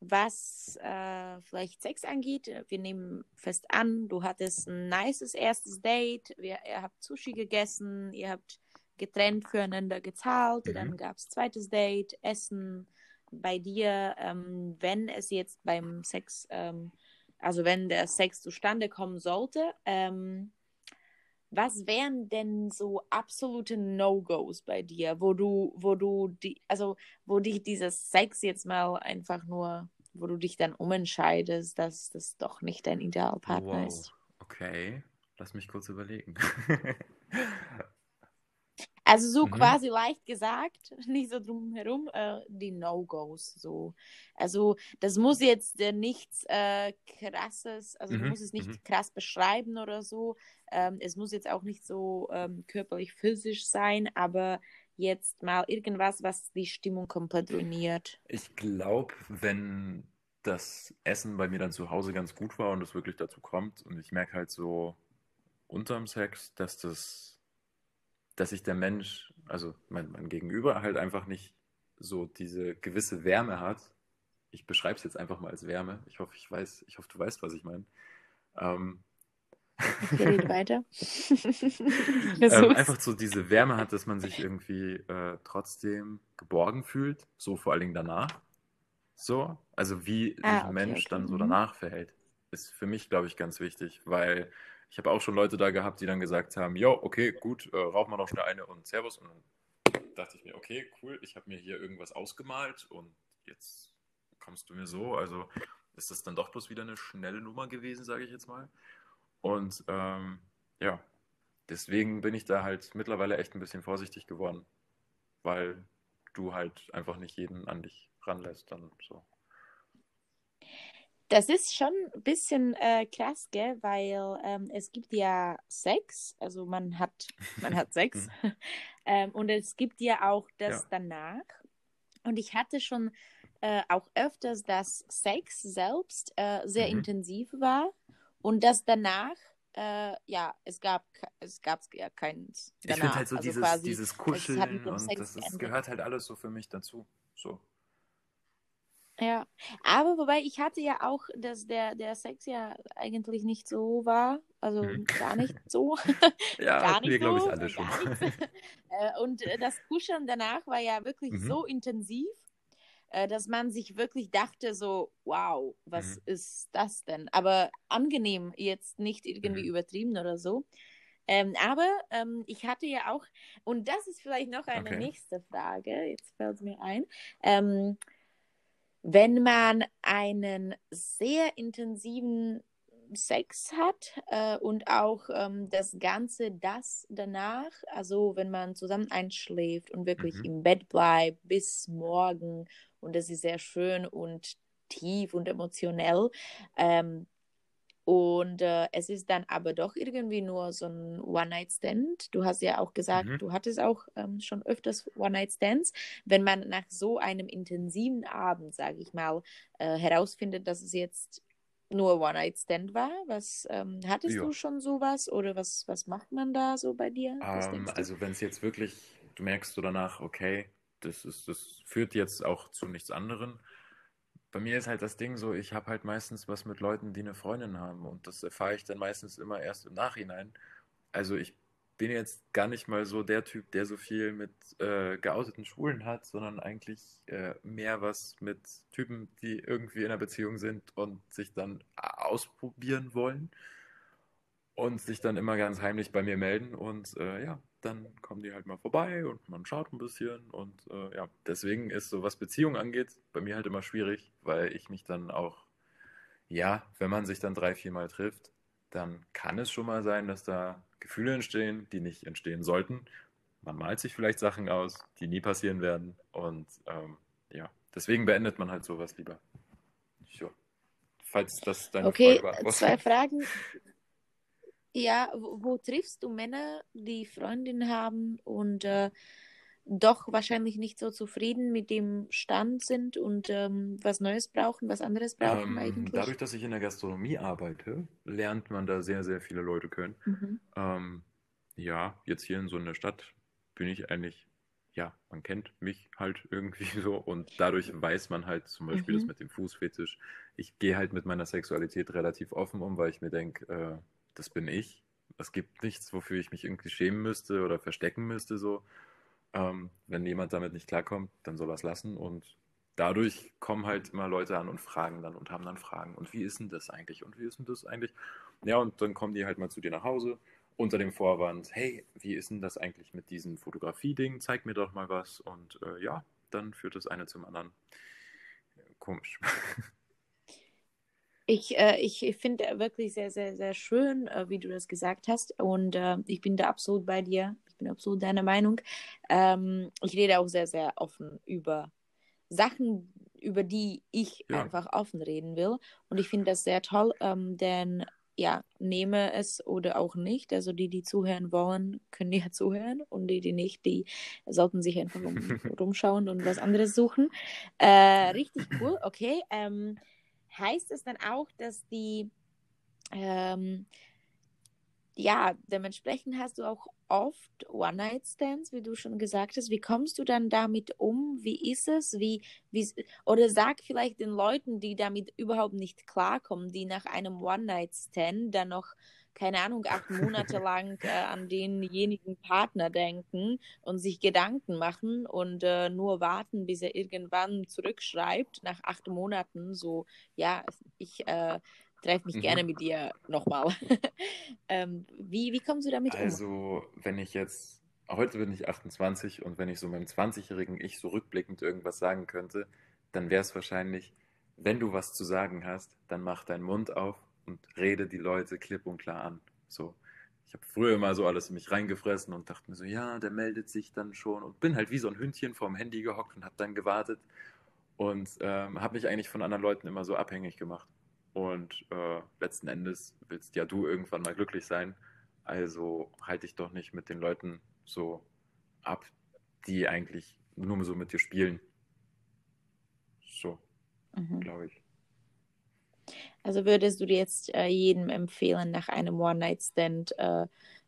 was äh, vielleicht Sex angeht, wir nehmen fest an, du hattest ein nices erstes Date, wir, ihr habt Sushi gegessen, ihr habt getrennt füreinander gezahlt, mhm. dann gab es zweites Date, Essen bei dir, ähm, wenn es jetzt beim Sex, ähm, also wenn der Sex zustande kommen sollte, ähm, was wären denn so absolute No-Gos bei dir, wo du, wo du die, also wo dich dieses Sex jetzt mal einfach nur, wo du dich dann umentscheidest, dass das doch nicht dein Idealpartner wow. ist? Okay, lass mich kurz überlegen. Also so mhm. quasi leicht gesagt, nicht so drumherum, äh, die No-Gos. So. Also das muss jetzt äh, nichts äh, krasses, also mhm. du musst es nicht mhm. krass beschreiben oder so. Ähm, es muss jetzt auch nicht so ähm, körperlich physisch sein, aber jetzt mal irgendwas, was die Stimmung komplett ruiniert. Ich glaube, wenn das Essen bei mir dann zu Hause ganz gut war und es wirklich dazu kommt und ich merke halt so unterm Sex, dass das dass sich der Mensch, also mein, mein Gegenüber, halt einfach nicht so diese gewisse Wärme hat. Ich beschreibe es jetzt einfach mal als Wärme. Ich hoffe, ich weiß, ich hoffe, du weißt, was ich meine. Ähm, Geht weiter. ähm, einfach so diese Wärme hat, dass man sich irgendwie äh, trotzdem geborgen fühlt, so vor allen Dingen danach. So, also wie ah, sich ein okay, Mensch okay. dann so mhm. danach verhält, ist für mich, glaube ich, ganz wichtig, weil ich habe auch schon Leute da gehabt, die dann gesagt haben, jo, okay, gut, äh, rauchen wir noch schnell eine und Servus. Und dann dachte ich mir, okay, cool, ich habe mir hier irgendwas ausgemalt und jetzt kommst du mir so. Also ist das dann doch bloß wieder eine schnelle Nummer gewesen, sage ich jetzt mal. Und ähm, ja, deswegen bin ich da halt mittlerweile echt ein bisschen vorsichtig geworden, weil du halt einfach nicht jeden an dich ranlässt dann so. Das ist schon ein bisschen äh, krass, gell? weil ähm, es gibt ja Sex, also man hat, man hat Sex mhm. ähm, und es gibt ja auch das ja. danach. Und ich hatte schon äh, auch öfters, dass Sex selbst äh, sehr mhm. intensiv war und das danach äh, ja, es gab es gab ja. Danach. Ich finde halt so also dieses, quasi, dieses Kuscheln und das ist, gehört halt alles so für mich dazu. So. Ja, aber wobei ich hatte ja auch, dass der, der Sex ja eigentlich nicht so war, also hm. gar nicht so. ja, gar nicht wir so, glaube ich alle schon. Äh, und äh, das Kuscheln danach war ja wirklich mhm. so intensiv, äh, dass man sich wirklich dachte so, wow, was mhm. ist das denn? Aber angenehm, jetzt nicht irgendwie mhm. übertrieben oder so. Ähm, aber ähm, ich hatte ja auch, und das ist vielleicht noch eine okay. nächste Frage, jetzt fällt es mir ein. Ähm, wenn man einen sehr intensiven Sex hat äh, und auch ähm, das Ganze das danach, also wenn man zusammen einschläft und wirklich mhm. im Bett bleibt bis morgen und das ist sehr schön und tief und emotionell, ähm, und äh, es ist dann aber doch irgendwie nur so ein One-Night-Stand. Du hast ja auch gesagt, mhm. du hattest auch ähm, schon öfters One-Night-Stands. Wenn man nach so einem intensiven Abend, sage ich mal, äh, herausfindet, dass es jetzt nur One-Night-Stand war, was ähm, hattest ja. du schon sowas oder was, was macht man da so bei dir? Ähm, also wenn es jetzt wirklich, du merkst du danach, okay, das, ist, das führt jetzt auch zu nichts anderem bei mir ist halt das Ding so, ich habe halt meistens was mit Leuten, die eine Freundin haben und das erfahre ich dann meistens immer erst im Nachhinein. Also ich bin jetzt gar nicht mal so der Typ, der so viel mit äh, geouteten Schwulen hat, sondern eigentlich äh, mehr was mit Typen, die irgendwie in einer Beziehung sind und sich dann ausprobieren wollen und sich dann immer ganz heimlich bei mir melden und äh, ja, dann kommen die halt mal vorbei und man schaut ein bisschen und äh, ja, deswegen ist so was Beziehungen angeht bei mir halt immer schwierig, weil ich mich dann auch, ja, wenn man sich dann drei, vier Mal trifft, dann kann es schon mal sein, dass da Gefühle entstehen, die nicht entstehen sollten. Man malt sich vielleicht Sachen aus, die nie passieren werden und ähm, ja, deswegen beendet man halt sowas lieber. So. Falls das deine okay, Frage war. Zwei Fragen, ja, wo, wo, triffst du Männer, die Freundinnen haben und äh, doch wahrscheinlich nicht so zufrieden mit dem Stand sind und ähm, was Neues brauchen, was anderes brauchen ähm, eigentlich? Dadurch, dass ich in der Gastronomie arbeite, lernt man da sehr, sehr viele Leute kennen. Mhm. Ähm, ja, jetzt hier in so einer Stadt bin ich eigentlich, ja, man kennt mich halt irgendwie so und dadurch weiß man halt zum Beispiel mhm. das mit dem Fußfetisch. Ich gehe halt mit meiner Sexualität relativ offen um, weil ich mir denke, äh, das bin ich. Es gibt nichts, wofür ich mich irgendwie schämen müsste oder verstecken müsste. So. Ähm, wenn jemand damit nicht klarkommt, dann soll er es lassen. Und dadurch kommen halt immer Leute an und fragen dann und haben dann Fragen. Und wie ist denn das eigentlich? Und wie ist denn das eigentlich? Ja, und dann kommen die halt mal zu dir nach Hause unter dem Vorwand, hey, wie ist denn das eigentlich mit diesem Fotografie-Ding? Zeig mir doch mal was. Und äh, ja, dann führt das eine zum anderen. Komisch. Ich, äh, ich finde wirklich sehr, sehr, sehr schön, äh, wie du das gesagt hast. Und äh, ich bin da absolut bei dir. Ich bin absolut deiner Meinung. Ähm, ich rede auch sehr, sehr offen über Sachen, über die ich ja. einfach offen reden will. Und ich finde das sehr toll, ähm, denn ja, nehme es oder auch nicht. Also die, die zuhören wollen, können ja zuhören und die, die nicht, die sollten sich einfach um, rumschauen und was anderes suchen. Äh, richtig cool, okay. Ähm, heißt es dann auch, dass die, ähm, ja, dementsprechend hast du auch oft One-Night-Stands, wie du schon gesagt hast. Wie kommst du dann damit um? Wie ist es? Wie, wie, oder sag vielleicht den Leuten, die damit überhaupt nicht klarkommen, die nach einem One-Night-Stand dann noch keine Ahnung, acht Monate lang äh, an denjenigen Partner denken und sich Gedanken machen und äh, nur warten, bis er irgendwann zurückschreibt, nach acht Monaten, so, ja, ich äh, treffe mich mhm. gerne mit dir nochmal. ähm, wie, wie kommst du damit also, um? Also, wenn ich jetzt, heute bin ich 28 und wenn ich so meinem 20-jährigen Ich so rückblickend irgendwas sagen könnte, dann wäre es wahrscheinlich, wenn du was zu sagen hast, dann mach deinen Mund auf und rede die Leute klipp und klar an. So. Ich habe früher immer so alles in mich reingefressen und dachte mir so, ja, der meldet sich dann schon und bin halt wie so ein Hündchen vorm Handy gehockt und habe dann gewartet und ähm, habe mich eigentlich von anderen Leuten immer so abhängig gemacht. Und äh, letzten Endes willst ja du irgendwann mal glücklich sein. Also halte ich doch nicht mit den Leuten so ab, die eigentlich nur so mit dir spielen. So, mhm. glaube ich. Also würdest du dir jetzt äh, jedem empfehlen, nach einem One-Night-Stand äh,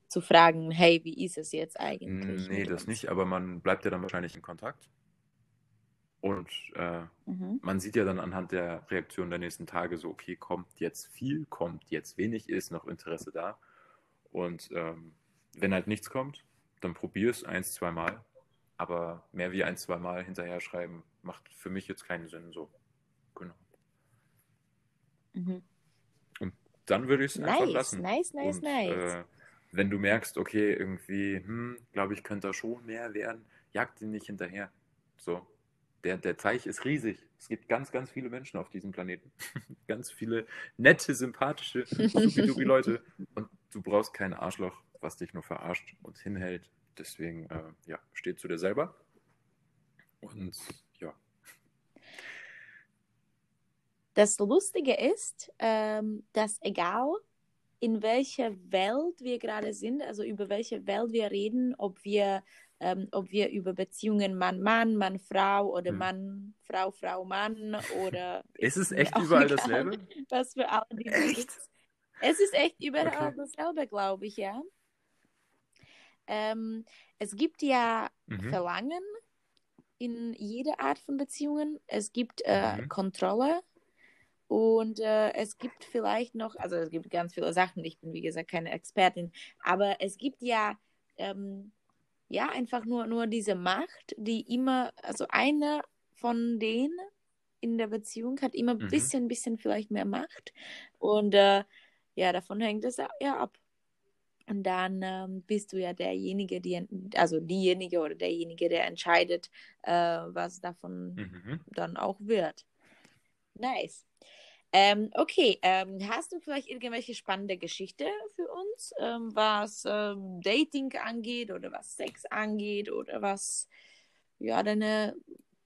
zu fragen, hey, wie ist es jetzt eigentlich? Nee, das nicht, aber man bleibt ja dann wahrscheinlich in Kontakt. Und äh, mhm. man sieht ja dann anhand der Reaktion der nächsten Tage so, okay, kommt jetzt viel, kommt jetzt wenig, ist noch Interesse da. Und ähm, wenn halt nichts kommt, dann probier es eins, zwei Mal. Aber mehr wie ein, zwei Mal hinterher schreiben, macht für mich jetzt keinen Sinn. So. Mhm. Und dann würde ich es nice, einfach lassen. Nice, nice, Und, nice. Äh, wenn du merkst, okay, irgendwie, hm, glaube ich, könnte da schon mehr werden, jagt ihn nicht hinterher. So, der, der Teich ist riesig. Es gibt ganz, ganz viele Menschen auf diesem Planeten. ganz viele nette, sympathische, supi Leute. Und du brauchst kein Arschloch, was dich nur verarscht und hinhält. Deswegen, äh, ja, steh zu dir selber. Und ja. Das Lustige ist, ähm, dass egal in welcher Welt wir gerade sind, also über welche Welt wir reden, ob wir ähm, ob wir über Beziehungen Mann-Mann, Mann-Frau oder hm. Mann, Frau, Frau, Mann oder. ist es echt überall egal, dasselbe? Was für alle die echt? Es ist echt überall okay. dasselbe, glaube ich, ja. Ähm, es gibt ja mhm. Verlangen in jeder Art von Beziehungen. Es gibt äh, mhm. Kontrolle und äh, es gibt vielleicht noch, also es gibt ganz viele Sachen. Ich bin wie gesagt keine Expertin, aber es gibt ja ähm, ja, einfach nur, nur diese Macht, die immer, also einer von denen in der Beziehung hat immer ein mhm. bisschen, bisschen vielleicht mehr Macht. Und äh, ja, davon hängt es ja ab. Und dann ähm, bist du ja derjenige, die, also diejenige oder derjenige, der entscheidet, äh, was davon mhm. dann auch wird. Nice. Ähm, okay, ähm, hast du vielleicht irgendwelche spannende Geschichte für uns, ähm, was ähm, Dating angeht oder was Sex angeht oder was ja deine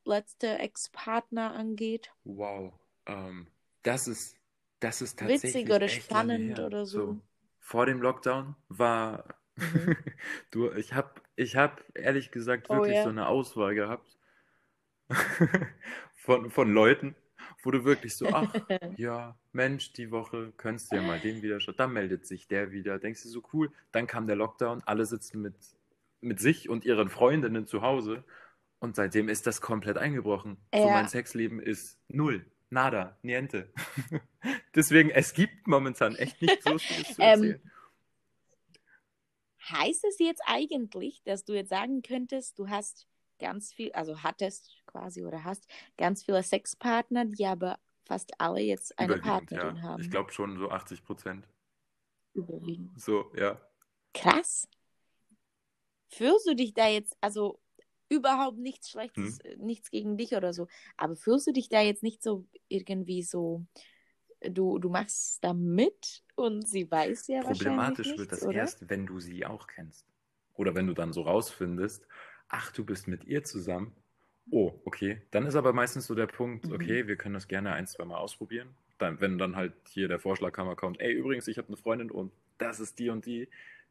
letzte Ex-Partner angeht? Wow, ähm, das ist das ist tatsächlich witzig oder spannend oder so. so. Vor dem Lockdown war mhm. du, ich habe ich hab ehrlich gesagt oh wirklich oh, yeah. so eine Auswahl gehabt von, von Leuten wo du wirklich so, ach, ja, Mensch, die Woche könntest du ja mal den wieder schauen. Dann meldet sich der wieder. Denkst du so cool? Dann kam der Lockdown, alle sitzen mit, mit sich und ihren Freundinnen zu Hause. Und seitdem ist das komplett eingebrochen. Ja. So mein Sexleben ist null. Nada, niente. Deswegen, es gibt momentan echt nichts Lustiges zu ähm, erzählen. Ähm, heißt es jetzt eigentlich, dass du jetzt sagen könntest, du hast ganz viel, also hattest quasi oder hast ganz viele Sexpartner, die aber fast alle jetzt eine Partnerin ja. haben. Ich glaube schon so 80 Prozent. Überwiegend. So, ja. Krass. Fühlst du dich da jetzt, also überhaupt nichts Schlechtes, hm? nichts gegen dich oder so, aber fühlst du dich da jetzt nicht so irgendwie so, du, du machst da mit und sie weiß ja Problematisch wahrscheinlich Problematisch wird das oder? erst, wenn du sie auch kennst. Oder wenn du dann so rausfindest, ach, du bist mit ihr zusammen. Oh, okay. Dann ist aber meistens so der Punkt, mhm. okay, wir können das gerne ein, zwei Mal ausprobieren. Dann, wenn dann halt hier der Vorschlaghammer kommt, ey, übrigens, ich habe eine Freundin und das ist die und die,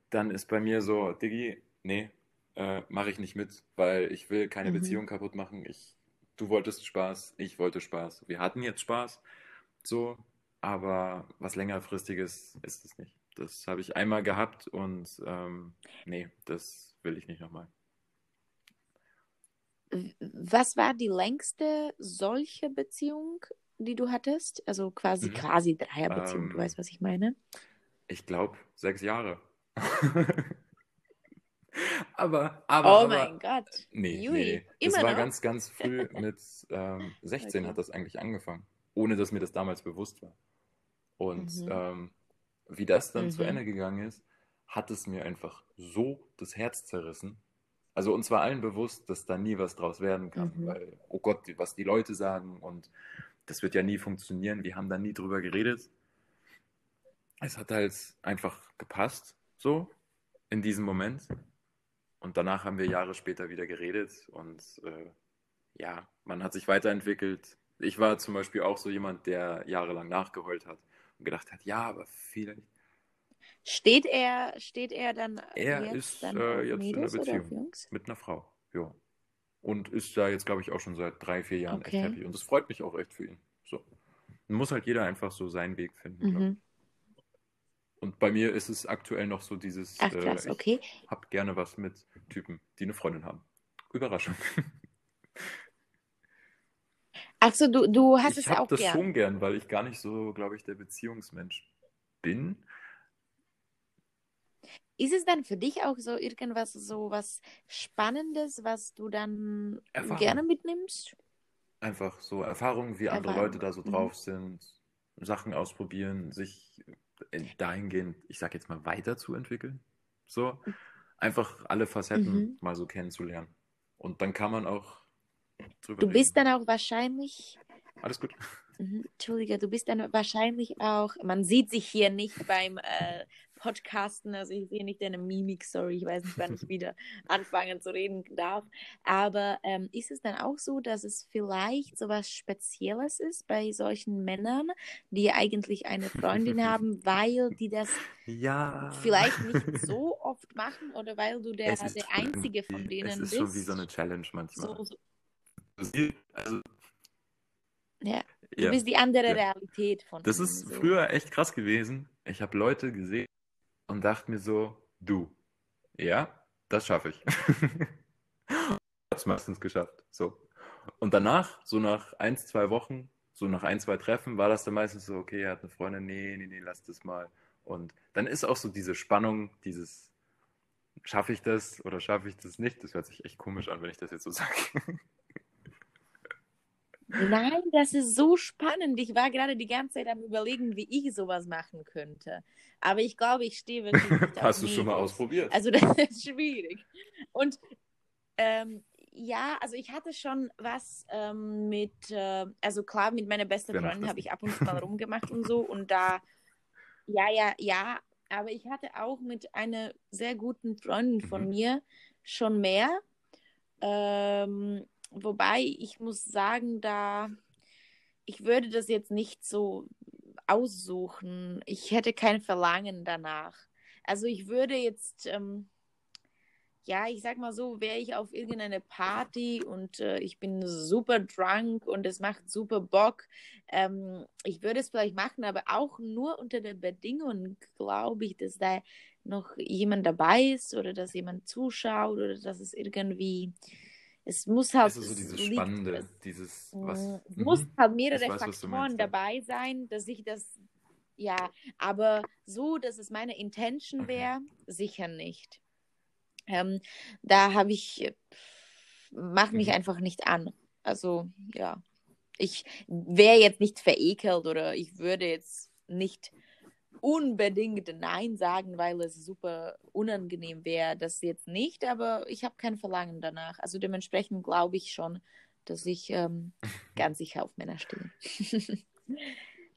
dann ist bei mir so, Diggi, nee, äh, mache ich nicht mit, weil ich will keine mhm. Beziehung kaputt machen. Ich, du wolltest Spaß, ich wollte Spaß. Wir hatten jetzt Spaß, so, aber was längerfristiges ist es nicht. Das habe ich einmal gehabt und ähm, nee, das will ich nicht nochmal. Was war die längste solche Beziehung, die du hattest? Also quasi, mhm. quasi Dreierbeziehung, ähm, du weißt, was ich meine? Ich glaube, sechs Jahre. aber, aber. Oh aber, mein Gott. Nee, Jui. nee. Immer das war noch? ganz, ganz früh mit ähm, 16 okay. hat das eigentlich angefangen. Ohne dass mir das damals bewusst war. Und mhm. ähm, wie das dann mhm. zu Ende gegangen ist, hat es mir einfach so das Herz zerrissen, also uns war allen bewusst, dass da nie was draus werden kann, mhm. weil, oh Gott, was die Leute sagen und das wird ja nie funktionieren. Wir haben da nie drüber geredet. Es hat halt einfach gepasst, so, in diesem Moment. Und danach haben wir Jahre später wieder geredet und äh, ja, man hat sich weiterentwickelt. Ich war zum Beispiel auch so jemand, der jahrelang nachgeheult hat und gedacht hat, ja, aber vielleicht Steht er, steht er dann Er jetzt ist dann äh, jetzt Mädels in einer Beziehung mit einer Frau, ja. Und ist da jetzt, glaube ich, auch schon seit drei, vier Jahren okay. echt happy. Und das freut mich auch echt für ihn. So. Dann muss halt jeder einfach so seinen Weg finden, mhm. Und bei mir ist es aktuell noch so dieses, Ach, krass, äh, ich okay. hab gerne was mit Typen, die eine Freundin haben. Überraschung. Achso, du, du hast Ich es habe auch das gern. schon gern, weil ich gar nicht so, glaube ich, der Beziehungsmensch bin. Ist es dann für dich auch so irgendwas so was Spannendes, was du dann Erfahrung. gerne mitnimmst? Einfach so Erfahrungen, wie andere Erfahrung. Leute da so Mhm. drauf sind, Sachen ausprobieren, sich äh, dahingehend, ich sag jetzt mal, weiterzuentwickeln. So, einfach alle Facetten Mhm. mal so kennenzulernen. Und dann kann man auch drüber Du bist reden. dann auch wahrscheinlich, Alles gut. mhm, Entschuldige, du bist dann wahrscheinlich auch, man sieht sich hier nicht beim äh, Podcasten, also ich sehe nicht deine Mimik, sorry, ich weiß nicht, wann ich wieder anfangen zu reden darf, aber ähm, ist es dann auch so, dass es vielleicht so was Spezielles ist bei solchen Männern, die eigentlich eine Freundin haben, weil die das Ja. vielleicht nicht so oft machen oder weil du der, der Einzige von denen Es ist bist? schon wie so eine Challenge manchmal. So, so, Also, ja, du ja. bist die andere Ja. Realität von Das ist so. früher echt krass gewesen. Ich habe Leute gesehen und dachte mir so, du, ja, das schaffe ich. habe es meistens geschafft. So. Und danach, so nach ein, zwei Wochen, so nach ein, zwei Treffen, war das dann meistens so, okay, er hat eine Freundin, nee, nee, nee, lass das mal. Und dann ist auch so diese Spannung, dieses, schaffe ich das oder schaffe ich das nicht? Das hört sich echt komisch an, wenn ich das jetzt so sage. Nein, das ist so spannend. Ich war gerade die ganze Zeit am überlegen, wie ich sowas machen könnte. Aber ich glaube, ich stehe wirklich Hast du schon mal ausprobiert? Also das ist schwierig. Und ähm, ja, also ich hatte schon was ähm, mit, äh, also klar, mit meiner besten Freundin habe ich ab und zu mal rumgemacht und so. Und da, ja, ja, ja, aber ich hatte auch mit einer sehr guten Freundin von Mhm. mir schon mehr. Ähm, wobei ich muss sagen, da, ich würde das jetzt nicht so aussuchen. Ich hätte kein Verlangen danach. Also ich würde jetzt, ähm, ja, ich sag mal so, wäre ich auf irgendeine Party und äh, ich bin super drunk und es macht super Bock. Ähm, ich würde es vielleicht machen, aber auch nur unter der Bedingung, glaube ich, dass da noch jemand dabei ist oder dass jemand zuschaut oder dass es irgendwie, es muss halt, Also so dieses liegt- Spannende, es- dieses, Mm, was. Es muss Mhm. halt mehrere weiß, Faktoren dabei sein, dass ich das, ja, aber so, dass es meine Intention Mhm. wäre, sicher nicht. Ähm, da habe ich, mach mich Mhm. einfach nicht an. Also, ja, ich wäre jetzt nicht verekelt oder ich würde jetzt nicht unbedingt Nein sagen, weil es super unangenehm wäre. Das jetzt nicht, aber ich habe kein Verlangen danach. Also dementsprechend glaube ich schon, dass ich ähm, ganz sicher auf Männer stehe.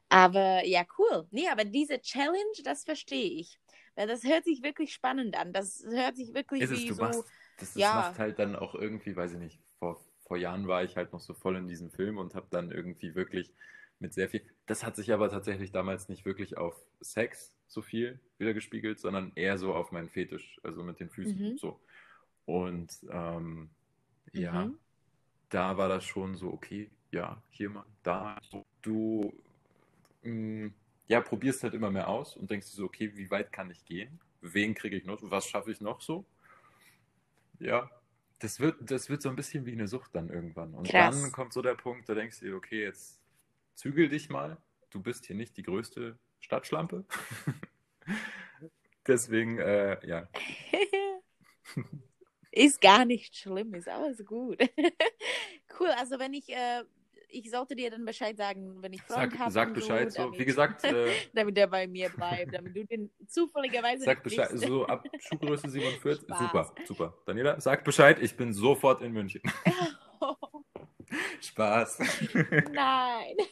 aber ja, cool. Nee, aber diese Challenge, das verstehe ich. Weil das hört sich wirklich spannend an. Das hört sich wirklich Ist es, wie du so. machst, das, das ja. macht halt dann auch irgendwie, weiß ich nicht, vor, vor Jahren war ich halt noch so voll in diesem Film und habe dann irgendwie wirklich mit sehr viel, das hat sich aber tatsächlich damals nicht wirklich auf Sex so viel wiedergespiegelt, sondern eher so auf meinen Fetisch, also mit den Füßen Mhm. so. Und ähm, ja, Mhm. da war das schon so, okay, ja, hier mal, da. Du mh, ja, probierst halt immer mehr aus und denkst dir so, okay, wie weit kann ich gehen? Wen kriege ich noch? Was schaffe ich noch so? Ja, das wird, das wird so ein bisschen wie eine Sucht dann irgendwann. Und Krass. dann kommt so der Punkt, da denkst du dir, okay, jetzt zügel dich mal. Du bist hier nicht die größte Stadtschlampe. Deswegen, äh, ja. ist gar nicht schlimm, ist alles gut. cool, also wenn ich, äh, ich sollte dir dann Bescheid sagen, wenn ich Freund Sag, habe. sag Bescheid so, damit, Wie gesagt, äh, damit der bei mir bleibt, damit du den zufälligerweise sag Bescheid, kriegst. so ab Schuhgröße 47. Spaß. Super, super. Daniela, sag Bescheid, ich bin sofort in München. Spaß. Nein.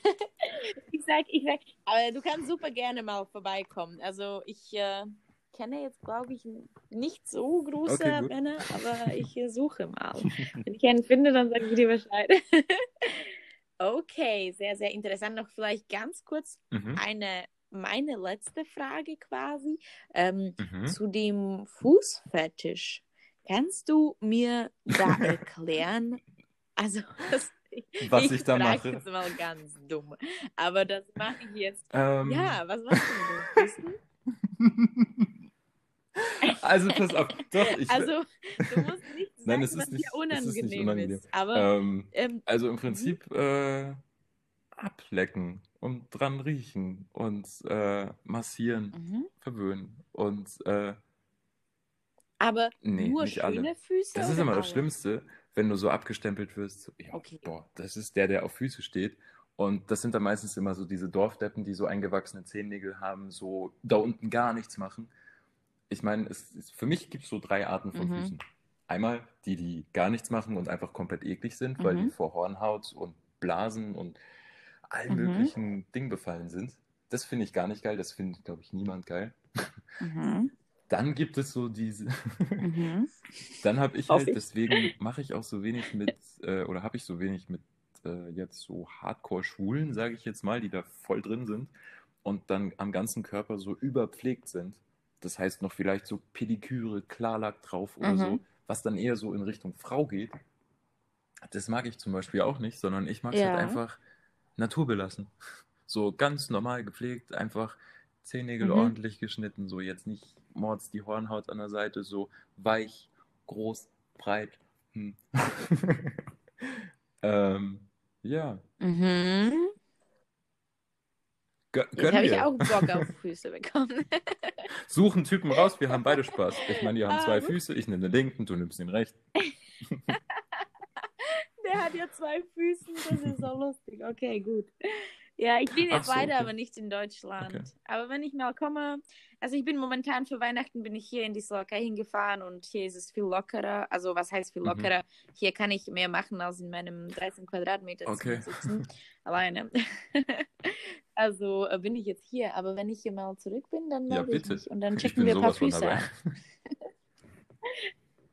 Ich sag, ich sag, aber du kannst super gerne mal vorbeikommen. Also ich äh, kenne jetzt, glaube ich, nicht so große Okay. Männer, aber ich äh, suche mal. Wenn ich einen finde, dann sage ich dir Bescheid. okay, sehr, sehr interessant. Noch vielleicht ganz kurz Mhm. eine, meine letzte Frage quasi ähm, Mhm. zu dem Fußfetisch. Kannst du mir da erklären, also was, Was ich da frag mache? jetzt mal ganz dumm, aber das mache ich jetzt. Ähm, Ja, was machst du denn? Also pass auf. Doch, ich, Also, du musst nicht sagen, Nein, es ist nicht, unangenehm, es ist unangenehm. Ist. Aber, ähm, ähm, also im mhm. Prinzip äh, ablecken und dran riechen und äh, massieren, mhm. verwöhnen und äh, aber nee, nur schöne alle. Füße? Das ist immer das Schlimmste, wenn du so abgestempelt wirst. So, ja, okay. boah, das ist der, der auf Füße steht. Und das sind dann meistens immer so diese Dorfdeppen, die so eingewachsene Zehennägel haben, so da unten gar nichts machen. Ich meine, es, für mich gibt es so drei Arten von mhm. Füßen. Einmal die, die gar nichts machen und einfach komplett eklig sind, weil die mhm. vor Hornhaut und Blasen und allen mhm. möglichen Dingen befallen sind. Das finde ich gar nicht geil. Das findet, glaube ich, niemand geil. Mhm. Dann gibt es so diese. Mhm. Dann habe ich halt, deswegen mache ich auch so wenig mit, äh, oder habe ich so wenig mit äh, jetzt so Hardcore-Schwulen, sage ich jetzt mal, die da voll drin sind und dann am ganzen Körper so überpflegt sind. Das heißt noch vielleicht so Pediküre, Klarlack drauf oder mhm. so, was dann eher so in Richtung Frau geht. Das mag ich zum Beispiel auch nicht, sondern ich mag es halt ja. halt einfach naturbelassen. So ganz normal gepflegt, einfach Zehennägel mhm. ordentlich geschnitten, so jetzt nicht Mords die Hornhaut an der Seite, so weich, groß, breit. Hm. ähm, ja. Mhm. Jetzt habe ich auch Bock auf Füße bekommen. Suchen Typen raus, wir haben beide Spaß. Ich meine, die haben zwei um. Füße, ich nehme den linken, du nimmst den rechten. Der hat ja zwei Füße, das ist so lustig. Okay, gut. Ja, ich bin jetzt so, weiter, okay. aber nicht in Deutschland. Okay. Aber wenn ich mal komme, also ich bin momentan für Weihnachten bin ich hier in die Slowakei hingefahren und hier ist es viel lockerer. Also was heißt viel mhm. lockerer? Mhm. Hier kann ich mehr machen als in meinem 13 Quadratmeter okay. sitzen alleine. also äh, bin ich jetzt hier, aber wenn ich hier mal zurück bin, dann ja, bitte. Mich. und dann checken wir ein paar Füße an.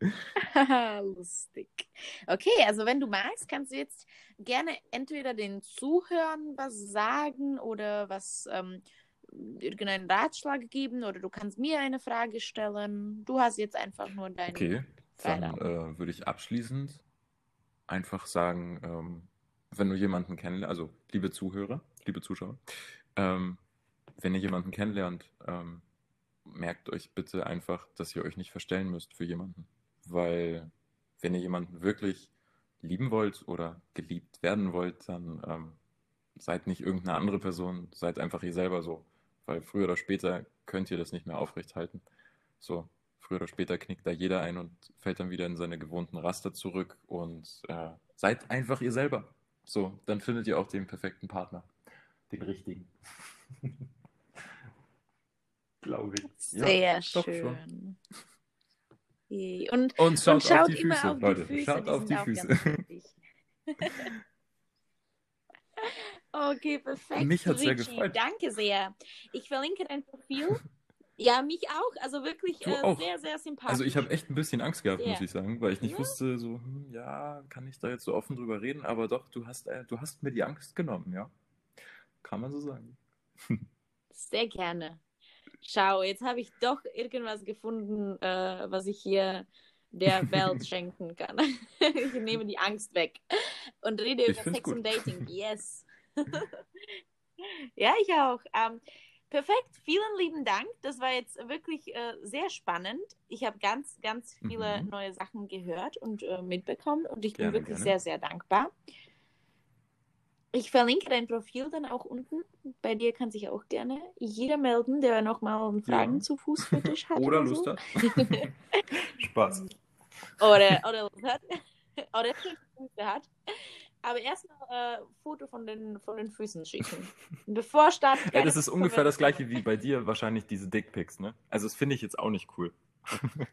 Lustig. Okay, also wenn du magst, kannst du jetzt gerne entweder den Zuhörern was sagen oder was ähm, irgendeinen Ratschlag geben oder du kannst mir eine Frage stellen. Du hast jetzt einfach nur deine. Okay, dann äh, würde ich abschließend einfach sagen, ähm, wenn du jemanden kennenlernst, also liebe Zuhörer, liebe Zuschauer, ähm, wenn ihr jemanden kennenlernt, ähm, merkt euch bitte einfach, dass ihr euch nicht verstellen müsst für jemanden weil wenn ihr jemanden wirklich lieben wollt oder geliebt werden wollt, dann ähm, seid nicht irgendeine andere Person, seid einfach ihr selber so, weil früher oder später könnt ihr das nicht mehr aufrechthalten. So, früher oder später knickt da jeder ein und fällt dann wieder in seine gewohnten Raster zurück und äh, seid einfach ihr selber. So, dann findet ihr auch den perfekten Partner, den richtigen. Glaube ich. Sehr ja, schön. Und, und, schaut, und schaut auf die Füße, auf Leute. Die Füße, schaut auf die Füße. okay, perfekt. Mich hat sehr gefreut. Danke sehr. Ich verlinke dein Profil. Ja, mich auch. Also wirklich äh, auch. sehr, sehr sympathisch. Also ich habe echt ein bisschen Angst gehabt, sehr. muss ich sagen, weil ich nicht ja. wusste, so, hm, ja, kann ich da jetzt so offen drüber reden? Aber doch, du hast, äh, du hast mir die Angst genommen, ja. Kann man so sagen. sehr gerne schau, jetzt habe ich doch irgendwas gefunden, äh, was ich hier der Welt schenken kann. ich nehme die Angst weg und rede über Sex gut. und Dating. Yes. ja, ich auch. Ähm, perfekt, vielen lieben Dank. Das war jetzt wirklich äh, sehr spannend. Ich habe ganz, ganz viele mhm. neue Sachen gehört und äh, mitbekommen und ich gerne, bin wirklich gerne. sehr, sehr dankbar. Ich verlinke dein Profil dann auch unten. Bei dir kann sich auch gerne jeder melden, der nochmal Fragen ja. zu Fußfetisch hat. oder, Lust so. hat. Spaß. Oder, oder Lust hat. Oder Füße hat. Aber erstmal äh, Foto von den, von den Füßen schicken. Bevor starten. Ja, das ist ungefähr das gleiche wie bei dir wahrscheinlich diese Dickpics, ne? Also das finde ich jetzt auch nicht cool.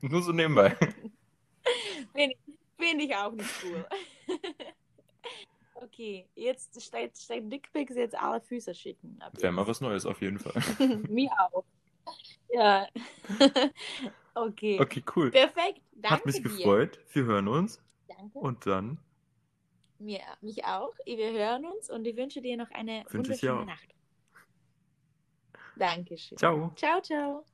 Nur so nebenbei. Finde find ich auch nicht cool. Okay, jetzt steht, steht Dickpics jetzt alle Füße schicken. Wäre mal was Neues auf jeden Fall. Mir auch. Ja. okay. Okay, cool. Perfekt. Danke Hat mich dir. gefreut. Wir hören uns. Danke. Und dann. Mir, mich auch. Wir hören uns und ich wünsche dir noch eine wünsche wunderschöne Nacht. Dankeschön. Ciao. Ciao, ciao.